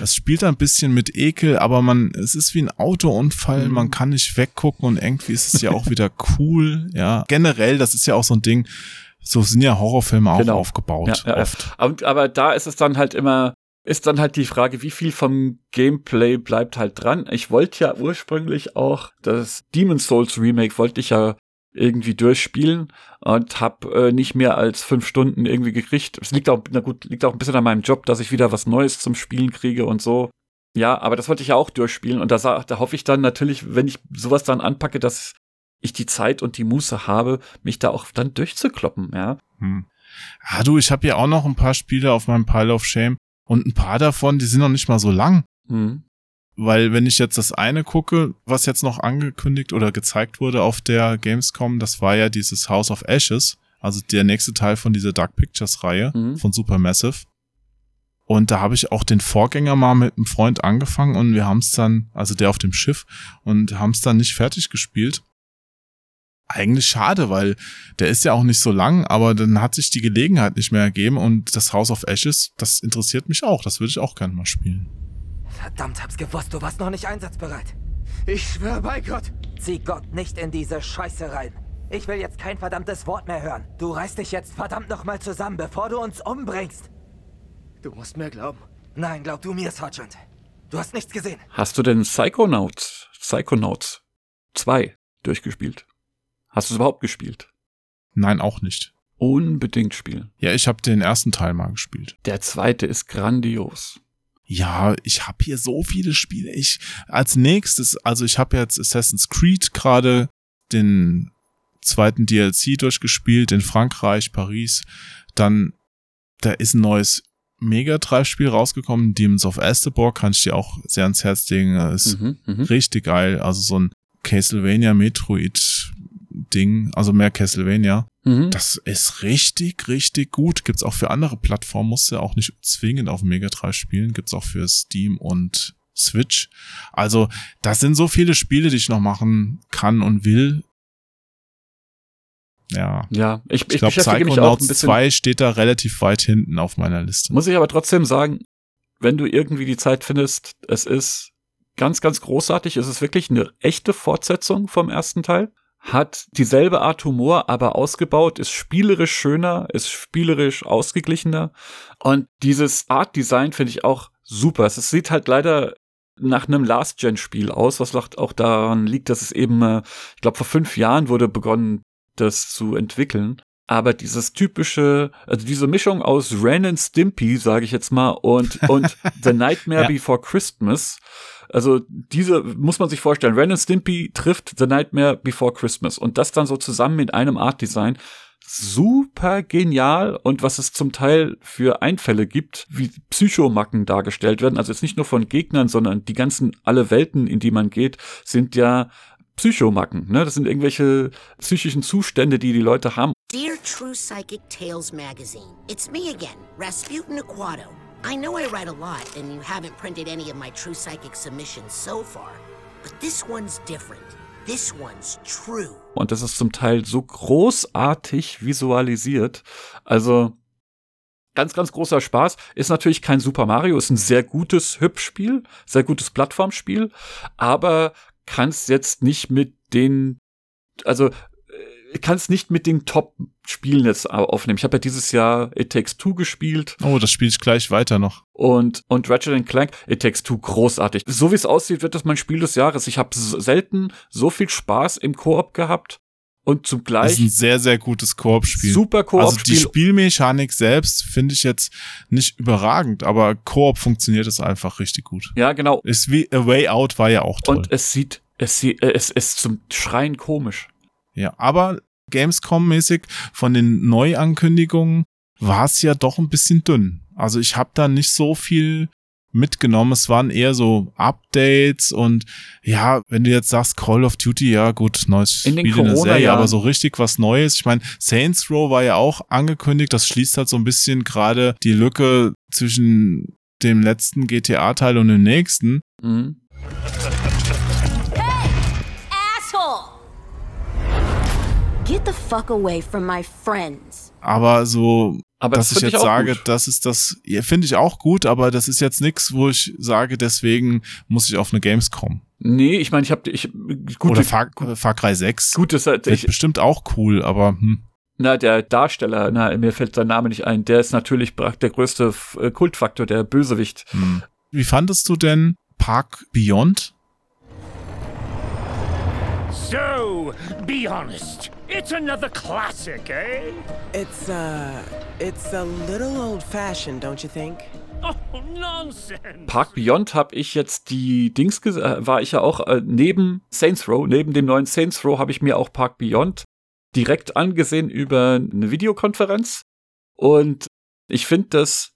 Es spielt ein bisschen mit Ekel, aber man, es ist wie ein Autounfall, Mhm. man kann nicht weggucken und irgendwie ist es ja auch wieder cool, ja. Generell, das ist ja auch so ein Ding, so sind ja Horrorfilme auch Genau. aufgebaut. Ja, ja, oft. Aber, aber da ist es dann halt immer, ist dann halt die Frage, wie viel vom Gameplay bleibt halt dran. Ich wollte ja ursprünglich auch das Demon's Souls Remake wollte ich ja irgendwie durchspielen und habe äh, nicht mehr als fünf Stunden irgendwie gekriegt. Es liegt auch, na gut, liegt auch ein bisschen an meinem Job, dass ich wieder was Neues zum Spielen kriege und so. Ja, aber das wollte ich ja auch durchspielen und da, da hoffe ich dann natürlich, wenn ich sowas dann anpacke, dass ich die Zeit und die Muße habe, mich da auch dann durchzukloppen, ja. Hm. Ah, du, ich habe ja auch noch ein paar Spiele auf meinem Pile of Shame und ein paar davon, die sind noch nicht mal so lang. Hm. Weil wenn ich jetzt das eine gucke, was jetzt noch angekündigt oder gezeigt wurde auf der Gamescom, das war ja dieses House of Ashes, also der nächste Teil von dieser Dark Pictures Reihe Mhm. von Supermassive. Und da habe ich auch den Vorgänger mal mit einem Freund angefangen und wir haben es dann, also der auf dem Schiff, und haben es dann nicht fertig gespielt. Eigentlich schade, weil der ist ja auch nicht so lang, aber dann hat sich die Gelegenheit nicht mehr ergeben und das House of Ashes, das interessiert mich auch, das würde ich auch gerne mal spielen. Verdammt, hab's gewusst, du warst noch nicht einsatzbereit. Ich schwöre bei Gott. Zieh Gott nicht in diese Scheiße rein. Ich will jetzt kein verdammtes Wort mehr hören. Du reißt dich jetzt verdammt nochmal zusammen, bevor du uns umbringst. Du musst mir glauben. Nein, glaub du mir, Sergeant. Du hast nichts gesehen. Hast du denn Psychonauts, Psychonauts 2 durchgespielt? Hast du es überhaupt gespielt? Nein, auch nicht. Unbedingt spielen. Ja, ich habe den ersten Teil mal gespielt. Der zweite ist grandios. Ja, ich habe hier so viele Spiele. Ich als nächstes, also ich habe jetzt Assassin's Creed gerade den zweiten DLC durchgespielt in Frankreich, Paris. Dann da ist ein neues Mega Drive Spiel rausgekommen, Demons of Astebor, kann ich dir auch sehr ans Herz legen. Ist Mhm, mhm. richtig geil. Also so ein Castlevania Metroid Ding, also mehr Castlevania. Mhm. Das ist richtig, richtig gut. Gibt's auch für andere Plattformen, musst du auch nicht zwingend auf Mega Drive spielen. Gibt's auch für Steam und Switch. Also, das sind so viele Spiele, die ich noch machen kann und will. Ja. Ja, ich, Ich ich, glaube, Psychonauts bisschen. 2 steht da relativ weit hinten auf meiner Liste. Muss ich aber trotzdem sagen, wenn du irgendwie die Zeit findest, es ist ganz, ganz großartig. Es ist wirklich eine echte Fortsetzung vom ersten Teil. Hat dieselbe Art Humor, aber ausgebaut, ist spielerisch schöner, ist spielerisch ausgeglichener. Und dieses Art Design finde ich auch super. Es sieht halt leider nach einem Last-Gen-Spiel aus, was auch daran liegt, dass es eben, äh, ich glaube, vor fünf Jahren wurde begonnen, das zu entwickeln. Aber dieses typische, also diese Mischung aus Ren and Stimpy, sage ich jetzt mal, und, und The Nightmare Ja. Before Christmas. Also diese muss man sich vorstellen. Ren and Stimpy trifft The Nightmare Before Christmas. Und das dann so zusammen in einem Art Design. Super genial und was es zum Teil für Einfälle gibt, wie Psychomacken dargestellt werden. Also jetzt nicht nur von Gegnern, sondern die ganzen, alle Welten, in die man geht, sind ja Psychomacken. Ne? Das sind irgendwelche psychischen Zustände, die die Leute haben. Dear True Psychic Tales magazine, it's me again, Rasputin Aquato. I know I write a lot, and you haven't printed any of my True Psychic submissions so far, but this one's different. This one's true. Und das ist zum Teil so großartig visualisiert. Also ganz, ganz großer Spaß. Ist natürlich kein Super Mario, ist ein sehr gutes Hübschspiel, sehr gutes Plattformspiel, aber kann es jetzt nicht mit den, also kann es nicht mit den Top-Spielen jetzt au- aufnehmen. Ich habe ja dieses Jahr It Takes Two gespielt Oh, das spiele ich gleich weiter noch. und, und Ratchet Clank, It Takes Two, großartig. So wie es aussieht, wird das mein Spiel des Jahres. Ich habe selten so viel Spaß im Koop gehabt und Das zugleich ist ein sehr, sehr gutes Koop-Spiel. super Also die Koop-Spiel. Spielmechanik selbst finde ich jetzt nicht überragend, aber Koop funktioniert es einfach richtig gut. ja, genau. Ist wie A Way Out war ja auch toll. Und es sieht, es sieht, es ist zum Schreien komisch. Ja, aber Gamescom-mäßig von den Neuankündigungen war es ja doch ein bisschen dünn. Also ich habe da nicht so viel mitgenommen. Es waren eher so Updates und ja, wenn du jetzt sagst Call of Duty, ja gut, neues In Spiel in der Serie, aber so richtig was Neues. Ich meine, Saints Row war ja auch angekündigt. Das schließt halt so ein bisschen gerade die Lücke zwischen dem letzten GTA-Teil und dem nächsten. Mhm. Get the fuck away from my friends. Aber so, Aber dass das ich ich jetzt auch sage, gut. das ist das, ja, finde ich auch gut, aber das ist jetzt nichts, wo ich sage, deswegen muss ich auf eine Gamescom. Nee, ich meine, ich habe ich gut, Oder Far, Far Cry 6. gut, das ich, bestimmt auch cool, aber hm. na der Darsteller, na mir fällt sein Name nicht ein. Der ist natürlich der größte äh, Kultfaktor, der Bösewicht. hm. Wie fandest du denn Park Beyond? So, be honest. It's another classic, eh? It's, uh, it's a little old fashioned, don't you think? Oh, nonsense. Park Beyond habe ich jetzt die Dings ges- äh, war ich ja auch äh, neben Saints Row, neben dem neuen Saints Row habe ich mir auch Park Beyond direkt angesehen über eine Videokonferenz und ich finde das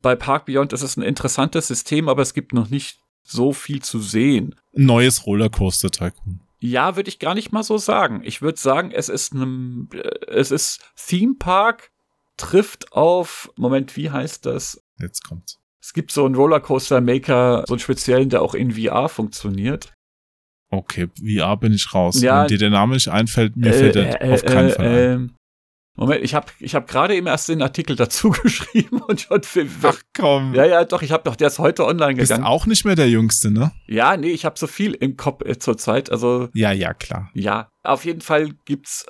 bei Park Beyond ist ein interessantes System, aber es gibt noch nicht so viel zu sehen. Neues Rollercoaster Tycoon. Ja, würde ich gar nicht mal so sagen. Ich würde sagen, es ist einem, äh, es ist Theme Park trifft auf, Moment, wie heißt das? Jetzt kommt's. Es gibt so einen Rollercoaster Maker, so einen speziellen, der auch in VR funktioniert. Okay, VR bin ich raus. Ja. Wenn dir der Name nicht einfällt, mir fällt er Äh, auf keinen Fall ein. Moment, ich habe ich hab gerade eben erst den Artikel dazu geschrieben und schon für, Ach komm. Ja, ja, doch, ich habe doch, der ist heute online Bist gegangen. auch nicht mehr der Jüngste, ne? Ja, nee, ich habe so viel im Kopf äh, zurzeit. Also Ja, ja, klar. ja, auf jeden Fall gibt's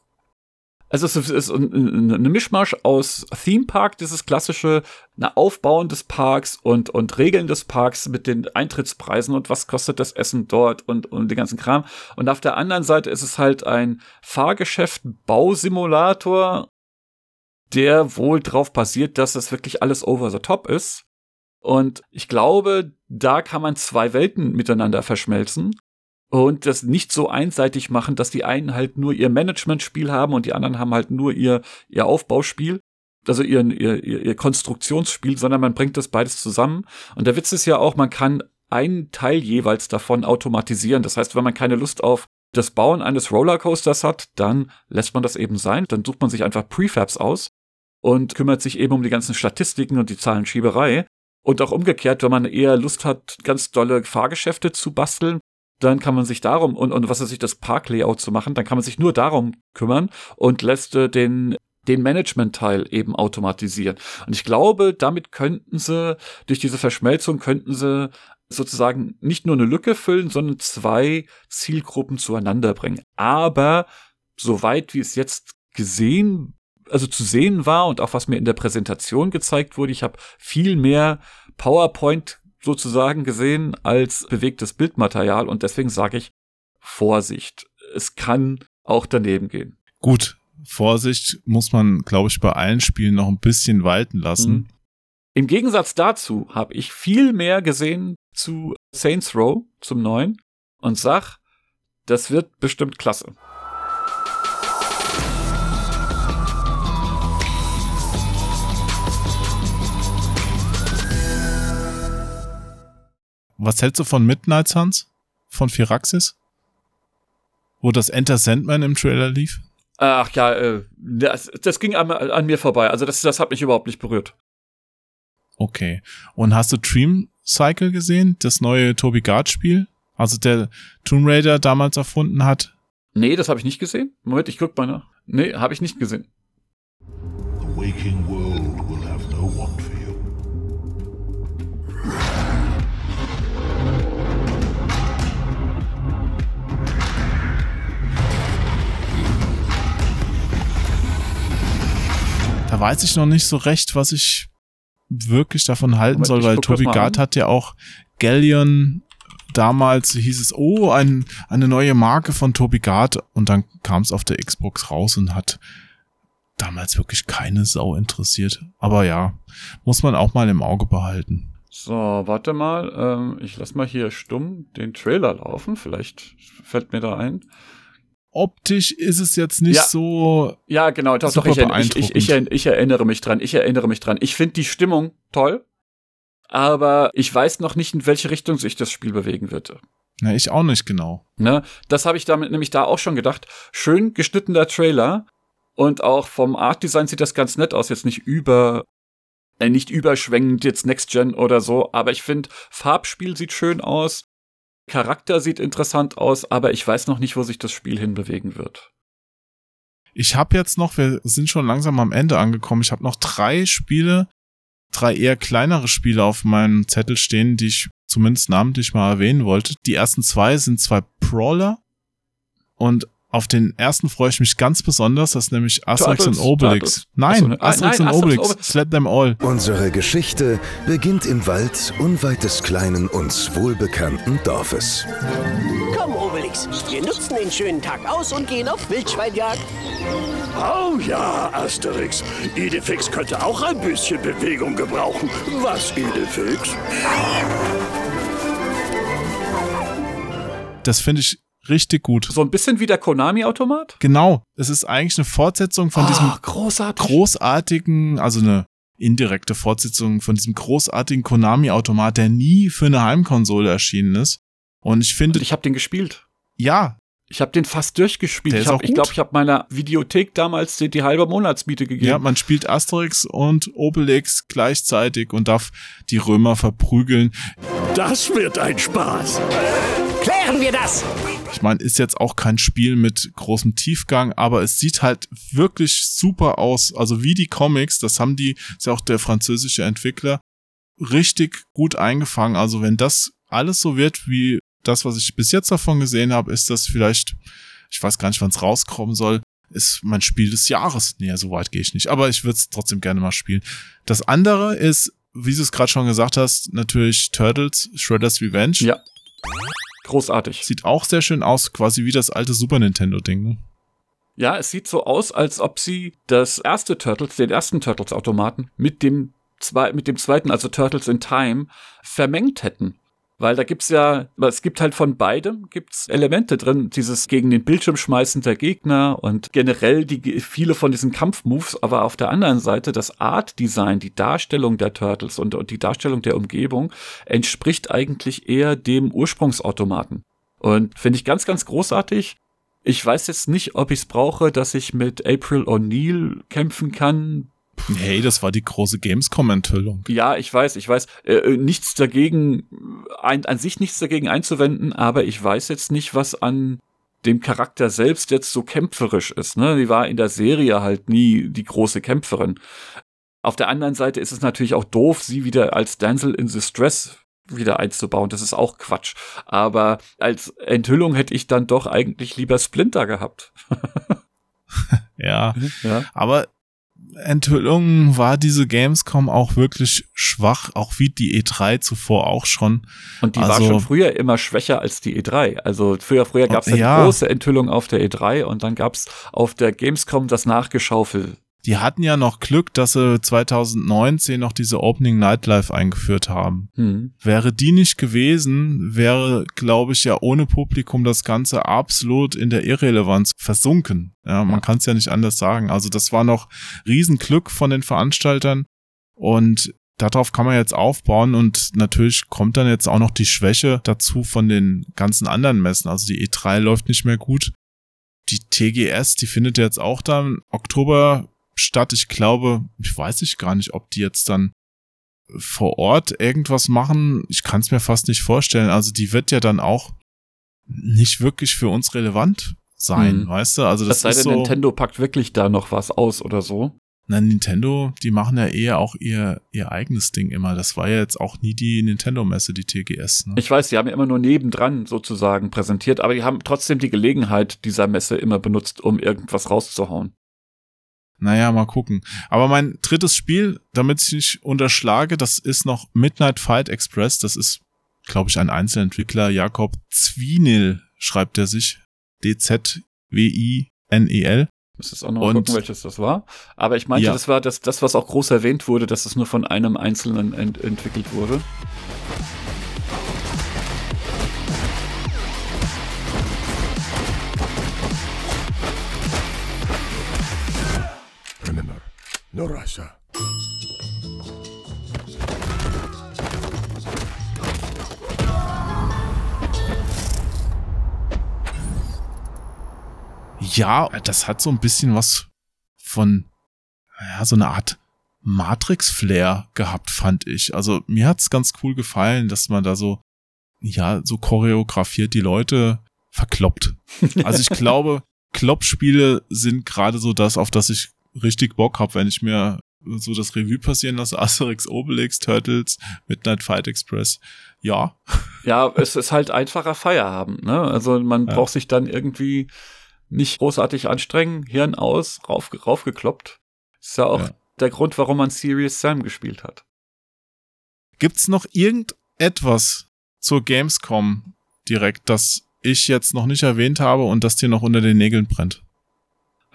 also es ist ein- ein- eine Mischmasch aus Theme Park, dieses klassische na, Aufbauen des Parks und, und Regeln des Parks mit den Eintrittspreisen und was kostet das Essen dort und, und den ganzen Kram. Und auf der anderen Seite ist es halt ein Fahrgeschäft, Bausimulator, der wohl drauf basiert, dass es wirklich alles over the top ist. Und ich glaube, da kann man zwei Welten miteinander verschmelzen und das nicht so einseitig machen, dass die einen halt nur ihr Managementspiel haben und die anderen haben halt nur ihr, ihr Aufbauspiel, also ihren, ihr, ihr, ihr Konstruktionsspiel, sondern man bringt das beides zusammen. Und der Witz ist ja auch, man kann einen Teil jeweils davon automatisieren. Das heißt, wenn man keine Lust auf das Bauen eines Rollercoasters hat, dann lässt man das eben sein. Dann sucht man sich einfach Prefabs aus und kümmert sich eben um die ganzen Statistiken und die Zahlenschieberei. Und auch umgekehrt, wenn man eher Lust hat, ganz dolle Fahrgeschäfte zu basteln, dann kann man sich darum und, und was weiß ich, das Parklayout zu machen, dann kann man sich nur darum kümmern und lässt äh, den den Management-Teil eben automatisieren. Und ich glaube, damit könnten sie, durch diese Verschmelzung könnten sie sozusagen nicht nur eine Lücke füllen, sondern zwei Zielgruppen zueinander bringen. Aber soweit wie es jetzt gesehen, also zu sehen war und auch was mir in der Präsentation gezeigt wurde, ich habe viel mehr PowerPoint sozusagen gesehen als bewegtes Bildmaterial und deswegen sage ich Vorsicht. Es kann auch daneben gehen. Gut, Vorsicht muss man, glaube ich, bei allen Spielen noch ein bisschen walten lassen. Mhm. Im Gegensatz dazu habe ich viel mehr gesehen zu Saints Row, zum neuen, und sag, das wird bestimmt klasse. Was hältst du von Midnight Suns? Von Firaxis? Wo das Enter Sandman im Trailer lief? Ach ja, äh, das, das ging an, an mir vorbei. Also das, das hat mich überhaupt nicht berührt. Okay. Und hast du Dream Cycle gesehen? Das neue Toby Gard Spiel? Also der Tomb Raider damals erfunden hat? Nee, das habe ich nicht gesehen. Moment, ich guck mal nach. Nee, habe ich nicht gesehen. Da weiß ich noch nicht so recht, was ich wirklich davon halten Moment, soll, weil mal Gard hat ja auch Galleon damals hieß es, oh, ein, eine neue Marke von Toby Gard und dann kam es auf der Xbox raus und hat damals wirklich keine Sau interessiert. Aber ja, muss man auch mal im Auge behalten. So, warte mal. Ähm, ich lass mal hier stumm den Trailer laufen. Vielleicht fällt mir da ein. Optisch ist es jetzt nicht Ja. so. Ja, genau. Doch, doch, ich, ich, ich, ich erinnere mich dran. Ich erinnere mich dran. Ich finde die Stimmung toll. Aber ich weiß noch nicht, in welche Richtung sich das Spiel bewegen wird. Na, ich auch nicht genau. Ne? Das habe ich damit nämlich da auch schon gedacht. Schön geschnittener Trailer und auch vom Art Design sieht das ganz nett aus. Jetzt nicht über, äh, nicht überschwängend jetzt Next Gen oder so, aber ich finde Farbspiel sieht schön aus, Charakter sieht interessant aus, aber ich weiß noch nicht, wo sich das Spiel hinbewegen wird. Ich habe jetzt noch, wir sind schon langsam am Ende angekommen. Ich habe noch drei Spiele, drei eher kleinere Spiele auf meinem Zettel stehen, die ich zumindest namentlich mal erwähnen wollte. Die ersten zwei sind zwei Brawler und auf den ersten freue ich mich ganz besonders, das ist nämlich Asterix Turtles, und Obelix. Turtles. Nein, so, ne- Asterix nein, und Asterix und Obelix. Obelix. Slap them all. Unsere Geschichte beginnt im Wald unweit des kleinen, uns wohlbekannten Dorfes. Komm, Obelix, wir nutzen den schönen Tag aus und gehen auf Wildschweinjagd. Oh ja, Asterix. Idefix könnte auch ein bisschen Bewegung gebrauchen. Was, Idefix? Das finde ich richtig gut. So ein bisschen wie der Konami-Automat? Genau. Es ist eigentlich eine Fortsetzung von Ah, diesem großartig. großartigen, also eine indirekte Fortsetzung von diesem großartigen Konami-Automat, der nie für eine Heimkonsole erschienen ist. Und ich finde. Ich habe den gespielt. Ja. Ich habe den fast durchgespielt. Der ich glaube, ich, glaub, ich habe meiner Videothek damals die, die halbe Monatsmiete gegeben. Ja, man spielt Asterix und Obelix gleichzeitig und darf die Römer verprügeln. Das wird ein Spaß. Klären wir das! Ich meine, ist jetzt auch kein Spiel mit großem Tiefgang, aber es sieht halt wirklich super aus. Also wie die Comics, das haben die, ist ja auch der französische Entwickler, richtig gut eingefangen. Also wenn das alles so wird wie das, was ich bis jetzt davon gesehen habe, ist das vielleicht, ich weiß gar nicht, wann es rauskommen soll, ist mein Spiel des Jahres. Nee, so weit gehe ich nicht. Aber ich würde es trotzdem gerne mal spielen. Das andere ist, wie du es gerade schon gesagt hast, natürlich Turtles, Shredder's Revenge. Ja. Großartig. Sieht auch sehr schön aus, quasi wie das alte Super Nintendo-Ding. Ne? Ja, es sieht so aus, als ob sie das erste Turtles, den ersten Turtles-Automaten mit dem, zwei, mit dem zweiten, also Turtles in Time, vermengt hätten. Weil da gibt's ja, es gibt halt von beidem gibt's Elemente drin, dieses gegen den Bildschirm schmeißen der Gegner und generell die viele von diesen Kampfmoves, aber auf der anderen Seite das Art Design, die Darstellung der Turtles und, und die Darstellung der Umgebung entspricht eigentlich eher dem Ursprungsautomaten. Und finde ich ganz, ganz großartig. Ich weiß jetzt nicht, ob ich es brauche, dass ich mit April O'Neil kämpfen kann. Hey, das war die große Gamescom-Enthüllung. Ja, ich weiß, ich weiß. Äh, äh, nichts dagegen, ein, an sich nichts dagegen einzuwenden, aber ich weiß jetzt nicht, was an dem Charakter selbst jetzt so kämpferisch ist. Ne? Die war in der Serie halt nie die große Kämpferin. Auf der anderen Seite ist es natürlich auch doof, sie wieder als Damsel in Distress wieder einzubauen. Das ist auch Quatsch. Aber als Enthüllung hätte ich dann doch eigentlich lieber Splinter gehabt. ja. ja. Aber Enthüllung war diese Gamescom auch wirklich schwach, auch wie die E3 zuvor auch schon. Und die also, war schon früher immer schwächer als die E3. Also früher, früher gab es ja. große Enthüllung auf der E3 und dann gab es auf der Gamescom das Nachgeschaufeln. Die hatten ja noch Glück, dass sie 2019 noch diese Opening Nightlife eingeführt haben. Mhm. Wäre die nicht gewesen, wäre, glaube ich, ja ohne Publikum das Ganze absolut in der Irrelevanz versunken. Ja, man ja. kann es ja nicht anders sagen. Also das war noch Riesenglück von den Veranstaltern und darauf kann man jetzt aufbauen und natürlich kommt dann jetzt auch noch die Schwäche dazu von den ganzen anderen Messen. Also die E3 läuft nicht mehr gut. Die TGS, die findet jetzt auch dann Oktober statt. Ich glaube, ich weiß ich gar nicht, ob die jetzt dann vor Ort irgendwas machen. Ich kann es mir fast nicht vorstellen. Also die wird ja dann auch nicht wirklich für uns relevant sein, hm. weißt du? Also das, das sei denn, so, Nintendo packt wirklich da noch was aus oder so. Na, Nintendo, die machen ja eher auch ihr, ihr eigenes Ding immer. Das war ja jetzt auch nie die Nintendo-Messe, die TGS. Ne? Ich weiß, die haben ja immer nur nebendran sozusagen präsentiert, aber die haben trotzdem die Gelegenheit dieser Messe immer benutzt, um irgendwas rauszuhauen. Naja, mal gucken. Aber mein drittes Spiel, damit ich nicht unterschlage, das ist noch Midnight Fight Express. Das ist, glaube ich, ein Einzelentwickler. Jakob Zwinil schreibt er sich. D-Z-W-I-N-E-L. Muss jetzt auch noch mal gucken, welches das war. Aber ich meinte, ja. das war das, das, was auch groß erwähnt wurde, dass es nur von einem Einzelnen ent entwickelt wurde. No Russia. Ja, das hat so ein bisschen was von, ja, so eine Art Matrix-Flair gehabt, fand ich. Also mir hat's ganz cool gefallen, dass man da so, ja, so choreografiert die Leute verkloppt. Also ich glaube, Kloppspiele sind gerade so das, auf das ich richtig Bock habe, wenn ich mir so das Revue passieren lasse, Asterix, Obelix, Turtles, Midnight Fight Express. Ja. Ja, es ist halt einfacher Feierabend, ne? Also man ja. braucht sich dann irgendwie nicht großartig anstrengen, Hirn aus, rauf, raufgekloppt. Ist ja auch ja. der Grund, warum man Serious Sam gespielt hat. Gibt's noch irgendetwas zur Gamescom direkt, das ich jetzt noch nicht erwähnt habe und das dir noch unter den Nägeln brennt?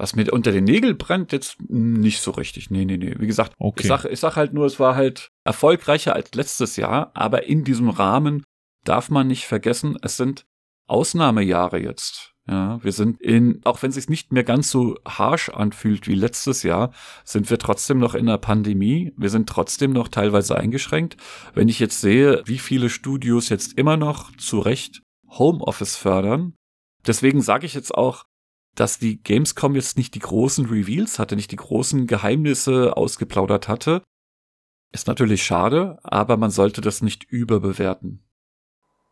Was mir unter den Nägeln brennt, jetzt nicht so richtig. Nee, nee, nee. Wie gesagt, okay. ich, sag, ich sag halt nur, es war halt erfolgreicher als letztes Jahr, aber in diesem Rahmen darf man nicht vergessen, es sind Ausnahmejahre jetzt. Ja, wir sind in, auch wenn es sich nicht mehr ganz so harsh anfühlt wie letztes Jahr, sind wir trotzdem noch in der Pandemie. Wir sind trotzdem noch teilweise eingeschränkt. Wenn ich jetzt sehe, wie viele Studios jetzt immer noch zu Recht Homeoffice fördern, deswegen sage ich jetzt auch, dass die Gamescom jetzt nicht die großen Reveals hatte, nicht die großen Geheimnisse ausgeplaudert hatte, ist natürlich schade, aber man sollte das nicht überbewerten.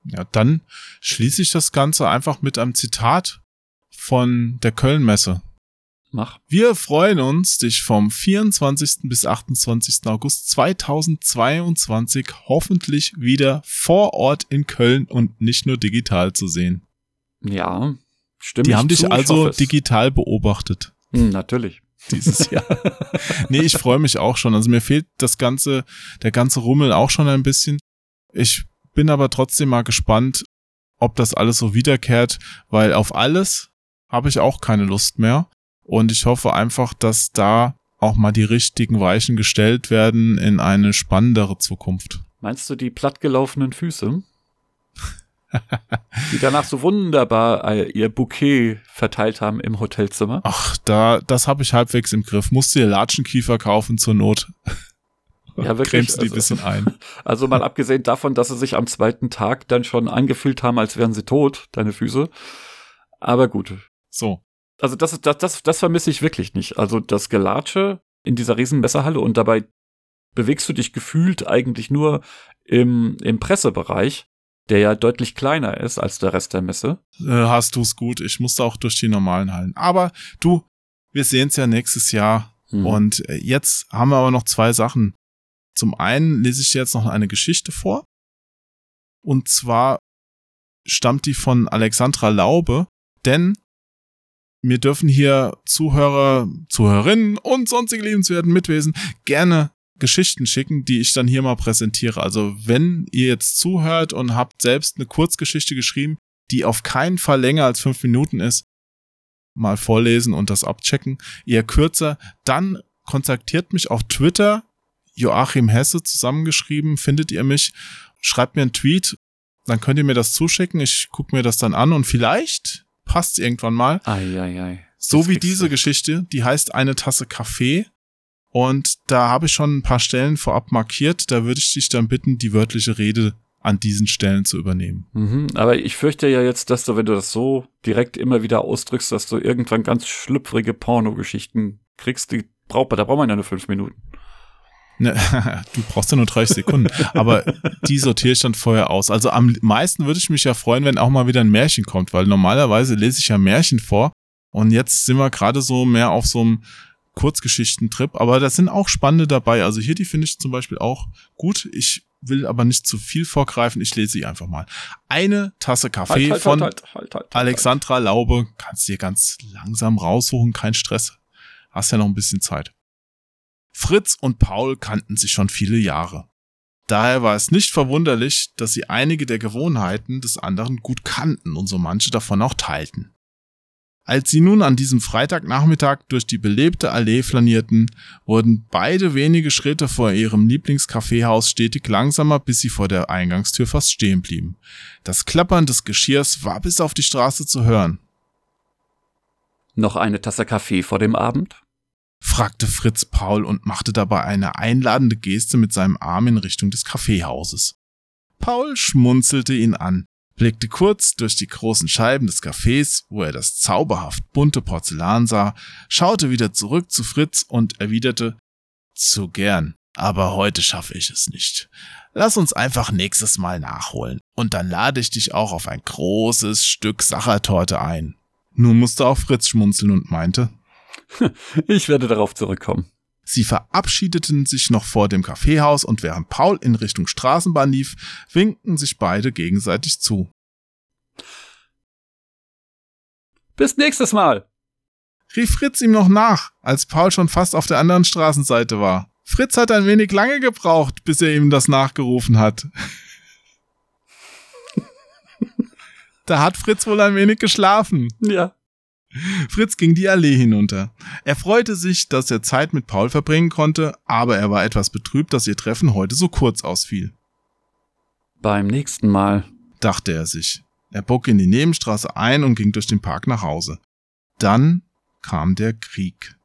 Ja, dann schließe ich das Ganze einfach mit einem Zitat von der Kölnmesse. Mach. Wir freuen uns, dich vom 24. bis 28. August 2022 hoffentlich wieder vor Ort in Köln und nicht nur digital zu sehen. Ja, stimmt. Die haben dich also digital beobachtet. Hm, natürlich. Dieses Jahr. nee, ich freue mich auch schon. Also mir fehlt das ganze, der ganze Rummel auch schon ein bisschen. Ich bin aber trotzdem mal gespannt, ob das alles so wiederkehrt, weil auf alles habe ich auch keine Lust mehr. Und ich hoffe einfach, dass da auch mal die richtigen Weichen gestellt werden in eine spannendere Zukunft. Meinst du die plattgelaufenen Füße? Die danach so wunderbar äh, ihr Bouquet verteilt haben im Hotelzimmer. Ach, da, das habe ich halbwegs im Griff. Musst dir Latschenkiefer kaufen zur Not. Ja, wirklich. Cremst die also, bisschen ein. Also mal abgesehen davon, dass sie sich am zweiten Tag dann schon angefühlt haben, als wären sie tot, deine Füße. Aber gut. So. Also das das, das, das vermisse ich wirklich nicht. Also das Gelatsche in dieser riesen Messerhalle und dabei bewegst du dich gefühlt eigentlich nur im, im Pressebereich der ja deutlich kleiner ist als der Rest der Messe. Äh, hast du's gut. Ich musste auch durch die normalen Hallen. Aber du, wir sehen's ja nächstes Jahr. Mhm. Und äh, jetzt haben wir aber noch zwei Sachen. Zum einen lese ich dir jetzt noch eine Geschichte vor. Und zwar stammt die von Alexandra Laube, denn mir dürfen hier Zuhörer, Zuhörerinnen und sonstige lebenswerten Mitwesen gerne Geschichten schicken, die ich dann hier mal präsentiere. Also wenn ihr jetzt zuhört und habt selbst eine Kurzgeschichte geschrieben, die auf keinen Fall länger als fünf Minuten ist, mal vorlesen und das abchecken. Eher kürzer, dann kontaktiert mich auf Twitter, Joachim Hesse zusammengeschrieben, findet ihr mich, schreibt mir einen Tweet, dann könnt ihr mir das zuschicken, ich gucke mir das dann an und vielleicht passt irgendwann mal. Ei, ei, ei. So wie diese Geschichte, die heißt eine Tasse Kaffee und da habe ich schon ein paar Stellen vorab markiert. Da würde ich dich dann bitten, die wörtliche Rede an diesen Stellen zu übernehmen. Mhm, aber ich fürchte ja jetzt, dass du, wenn du das so direkt immer wieder ausdrückst, dass du irgendwann ganz schlüpfrige Pornogeschichten kriegst, die braucht, da braucht man ja nur fünf Minuten. Ne, du brauchst ja nur 30 Sekunden. Aber die sortiere ich dann vorher aus. Also am meisten würde ich mich ja freuen, wenn auch mal wieder ein Märchen kommt, weil normalerweise lese ich ja Märchen vor. Und jetzt sind wir gerade so mehr auf so einem Kurzgeschichtentrip, aber da sind auch spannende dabei. Also hier die finde ich zum Beispiel auch gut. Ich will aber nicht zu viel vorgreifen. Ich lese sie einfach mal. Eine Tasse Kaffee halt, halt, von halt, halt, halt, halt Alexandra Laube. Kannst dir ganz langsam raussuchen, kein Stress. Hast ja noch ein bisschen Zeit. Fritz und Paul kannten sich schon viele Jahre. Daher war es nicht verwunderlich, dass sie einige der Gewohnheiten des anderen gut kannten und so manche davon auch teilten. Als sie nun an diesem Freitagnachmittag durch die belebte Allee flanierten, wurden beide wenige Schritte vor ihrem Lieblingskaffeehaus stetig langsamer, bis sie vor der Eingangstür fast stehen blieben. Das Klappern des Geschirrs war bis auf die Straße zu hören. Noch eine Tasse Kaffee vor dem Abend? fragte Fritz Paul und machte dabei eine einladende Geste mit seinem Arm in Richtung des Kaffeehauses. Paul schmunzelte ihn an, blickte kurz durch die großen Scheiben des Cafés, wo er das zauberhaft bunte Porzellan sah, schaute wieder zurück zu Fritz und erwiderte Zu gern, aber heute schaffe ich es nicht. Lass uns einfach nächstes Mal nachholen, und dann lade ich dich auch auf ein großes Stück Sachertorte ein. Nun musste auch Fritz schmunzeln und meinte Ich werde darauf zurückkommen. Sie verabschiedeten sich noch vor dem Kaffeehaus und während Paul in Richtung Straßenbahn lief, winkten sich beide gegenseitig zu. Bis nächstes Mal! rief Fritz ihm noch nach, als Paul schon fast auf der anderen Straßenseite war. Fritz hat ein wenig lange gebraucht, bis er ihm das nachgerufen hat. da hat Fritz wohl ein wenig geschlafen. Ja. Fritz ging die Allee hinunter. Er freute sich, dass er Zeit mit Paul verbringen konnte, aber er war etwas betrübt, dass ihr Treffen heute so kurz ausfiel. Beim nächsten Mal, dachte er sich. Er bog in die Nebenstraße ein und ging durch den Park nach Hause. Dann kam der Krieg.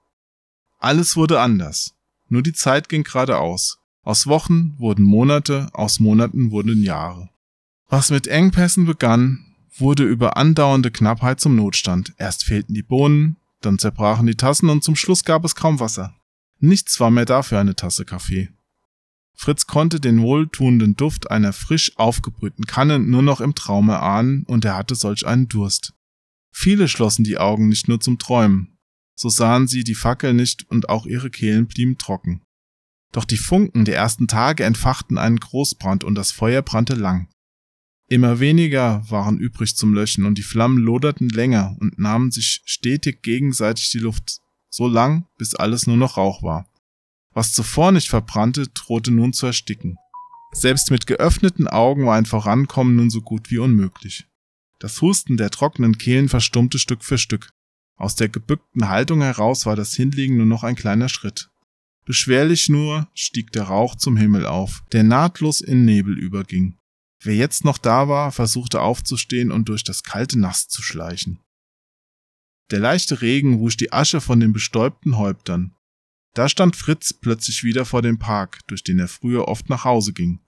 Alles wurde anders. Nur die Zeit ging geradeaus. Aus Wochen wurden Monate, aus Monaten wurden Jahre. Was mit Engpässen begann, wurde über andauernde Knappheit zum Notstand. Erst fehlten die Bohnen, dann zerbrachen die Tassen und zum Schluss gab es kaum Wasser. Nichts war mehr da für eine Tasse Kaffee. Fritz konnte den wohltuenden Duft einer frisch aufgebrühten Kanne nur noch im Traum erahnen, und er hatte solch einen Durst. Viele schlossen die Augen nicht nur zum Träumen. So sahen sie die Fackel nicht und auch ihre Kehlen blieben trocken. Doch die Funken der ersten Tage entfachten einen Großbrand und das Feuer brannte lang. Immer weniger waren übrig zum Löschen und die Flammen loderten länger und nahmen sich stetig gegenseitig die Luft, so lang, bis alles nur noch Rauch war. Was zuvor nicht verbrannte, drohte nun zu ersticken. Selbst mit geöffneten Augen war ein Vorankommen nun so gut wie unmöglich. Das Husten der trockenen Kehlen verstummte Stück für Stück. Aus der gebückten Haltung heraus war das Hinlegen nur noch ein kleiner Schritt. Beschwerlich nur stieg der Rauch zum Himmel auf, der nahtlos in Nebel überging. Wer jetzt noch da war, versuchte aufzustehen und durch das kalte Nass zu schleichen. Der leichte Regen wusch die Asche von den bestäubten Häuptern. Da stand Fritz plötzlich wieder vor dem Park, durch den er früher oft nach Hause ging.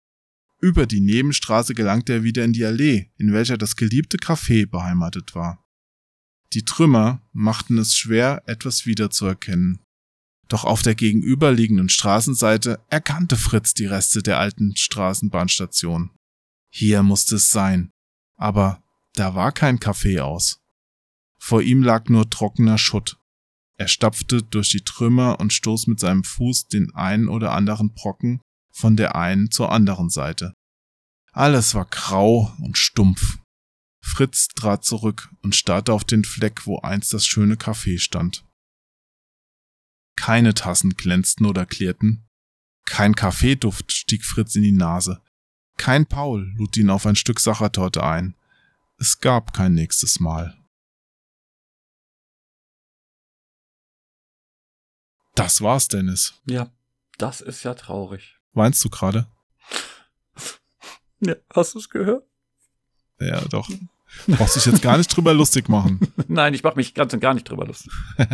Über die Nebenstraße gelangte er wieder in die Allee, in welcher das geliebte Café beheimatet war. Die Trümmer machten es schwer, etwas wiederzuerkennen. Doch auf der gegenüberliegenden Straßenseite erkannte Fritz die Reste der alten Straßenbahnstation. Hier musste es sein. Aber da war kein Café aus. Vor ihm lag nur trockener Schutt. Er stapfte durch die Trümmer und stoß mit seinem Fuß den einen oder anderen Brocken von der einen zur anderen Seite. Alles war grau und stumpf. Fritz trat zurück und starrte auf den Fleck, wo einst das schöne Café stand. Keine Tassen glänzten oder klirrten. Kein Kaffeeduft stieg Fritz in die Nase. Kein Paul lud ihn auf ein Stück Sachertorte ein. Es gab kein nächstes Mal. Das war's, Dennis. Ja, das ist ja traurig. Weinst du gerade? Ja, hast du es gehört? Ja, doch. Brauchst dich jetzt gar nicht drüber lustig machen. Nein, ich mache mich ganz und gar nicht drüber lustig.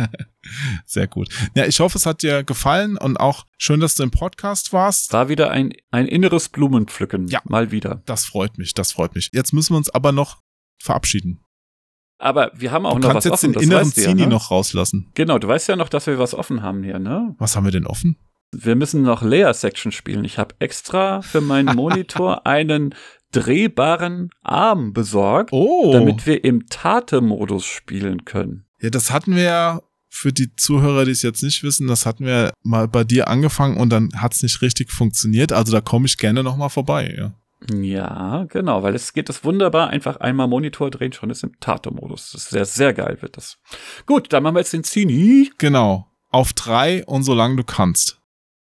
Sehr gut. Ja, ich hoffe, es hat dir gefallen und auch schön, dass du im Podcast warst. War wieder ein, ein inneres Blumenpflücken. Ja. Mal wieder. Das freut mich, das freut mich. Jetzt müssen wir uns aber noch verabschieden. Aber wir haben auch du noch kannst was jetzt offen. den inneren weißt du Zini ja, ne? noch rauslassen. Genau, du weißt ja noch, dass wir was offen haben hier, ne? Was haben wir denn offen? Wir müssen noch Layer Section spielen. Ich habe extra für meinen Monitor einen drehbaren Arm besorgt, Oh. damit wir im Tate-Modus spielen können. Ja, das hatten wir ja für die Zuhörer, die es jetzt nicht wissen, das hatten wir mal bei dir angefangen und dann hat's nicht richtig funktioniert. Also da komme ich gerne nochmal vorbei. Ja. Ja, genau, weil es geht das wunderbar. Einfach einmal Monitor drehen, schon ist im Tate-Modus. Das ist sehr, sehr geil wird das. Gut, dann machen wir jetzt den Zini. Genau. Auf drei und solange du kannst.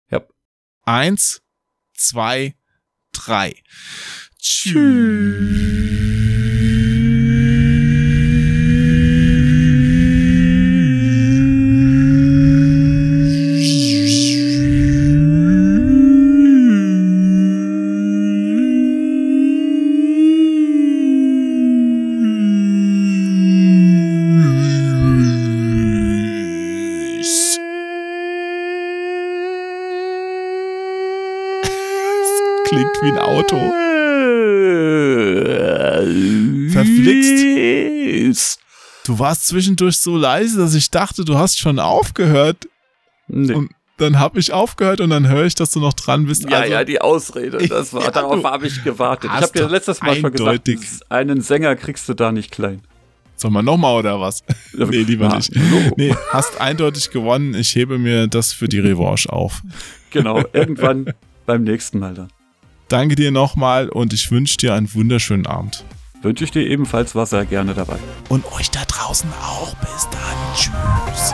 Ja. Eins, zwei, drei. Klingt wie ein Auto. Verflixt. Du warst zwischendurch so leise, dass ich dachte, du hast schon aufgehört. Nee. Und dann habe ich aufgehört und dann höre ich, dass du noch dran bist. Ja, also, ja, die Ausrede. Das war, Ja, darauf habe ich gewartet. Ich habe dir letztes Mal schon gesagt, einen Sänger kriegst du da nicht klein. Sollen wir nochmal oder was? nee, lieber nicht. Nee, hast eindeutig gewonnen. Ich hebe mir das für die Revanche auf. Genau, irgendwann beim nächsten Mal dann. Danke dir nochmal und ich wünsche dir einen wunderschönen Abend. Wünsche ich dir ebenfalls, war sehr gerne dabei. Und euch da draußen auch. Bis dann. Tschüss.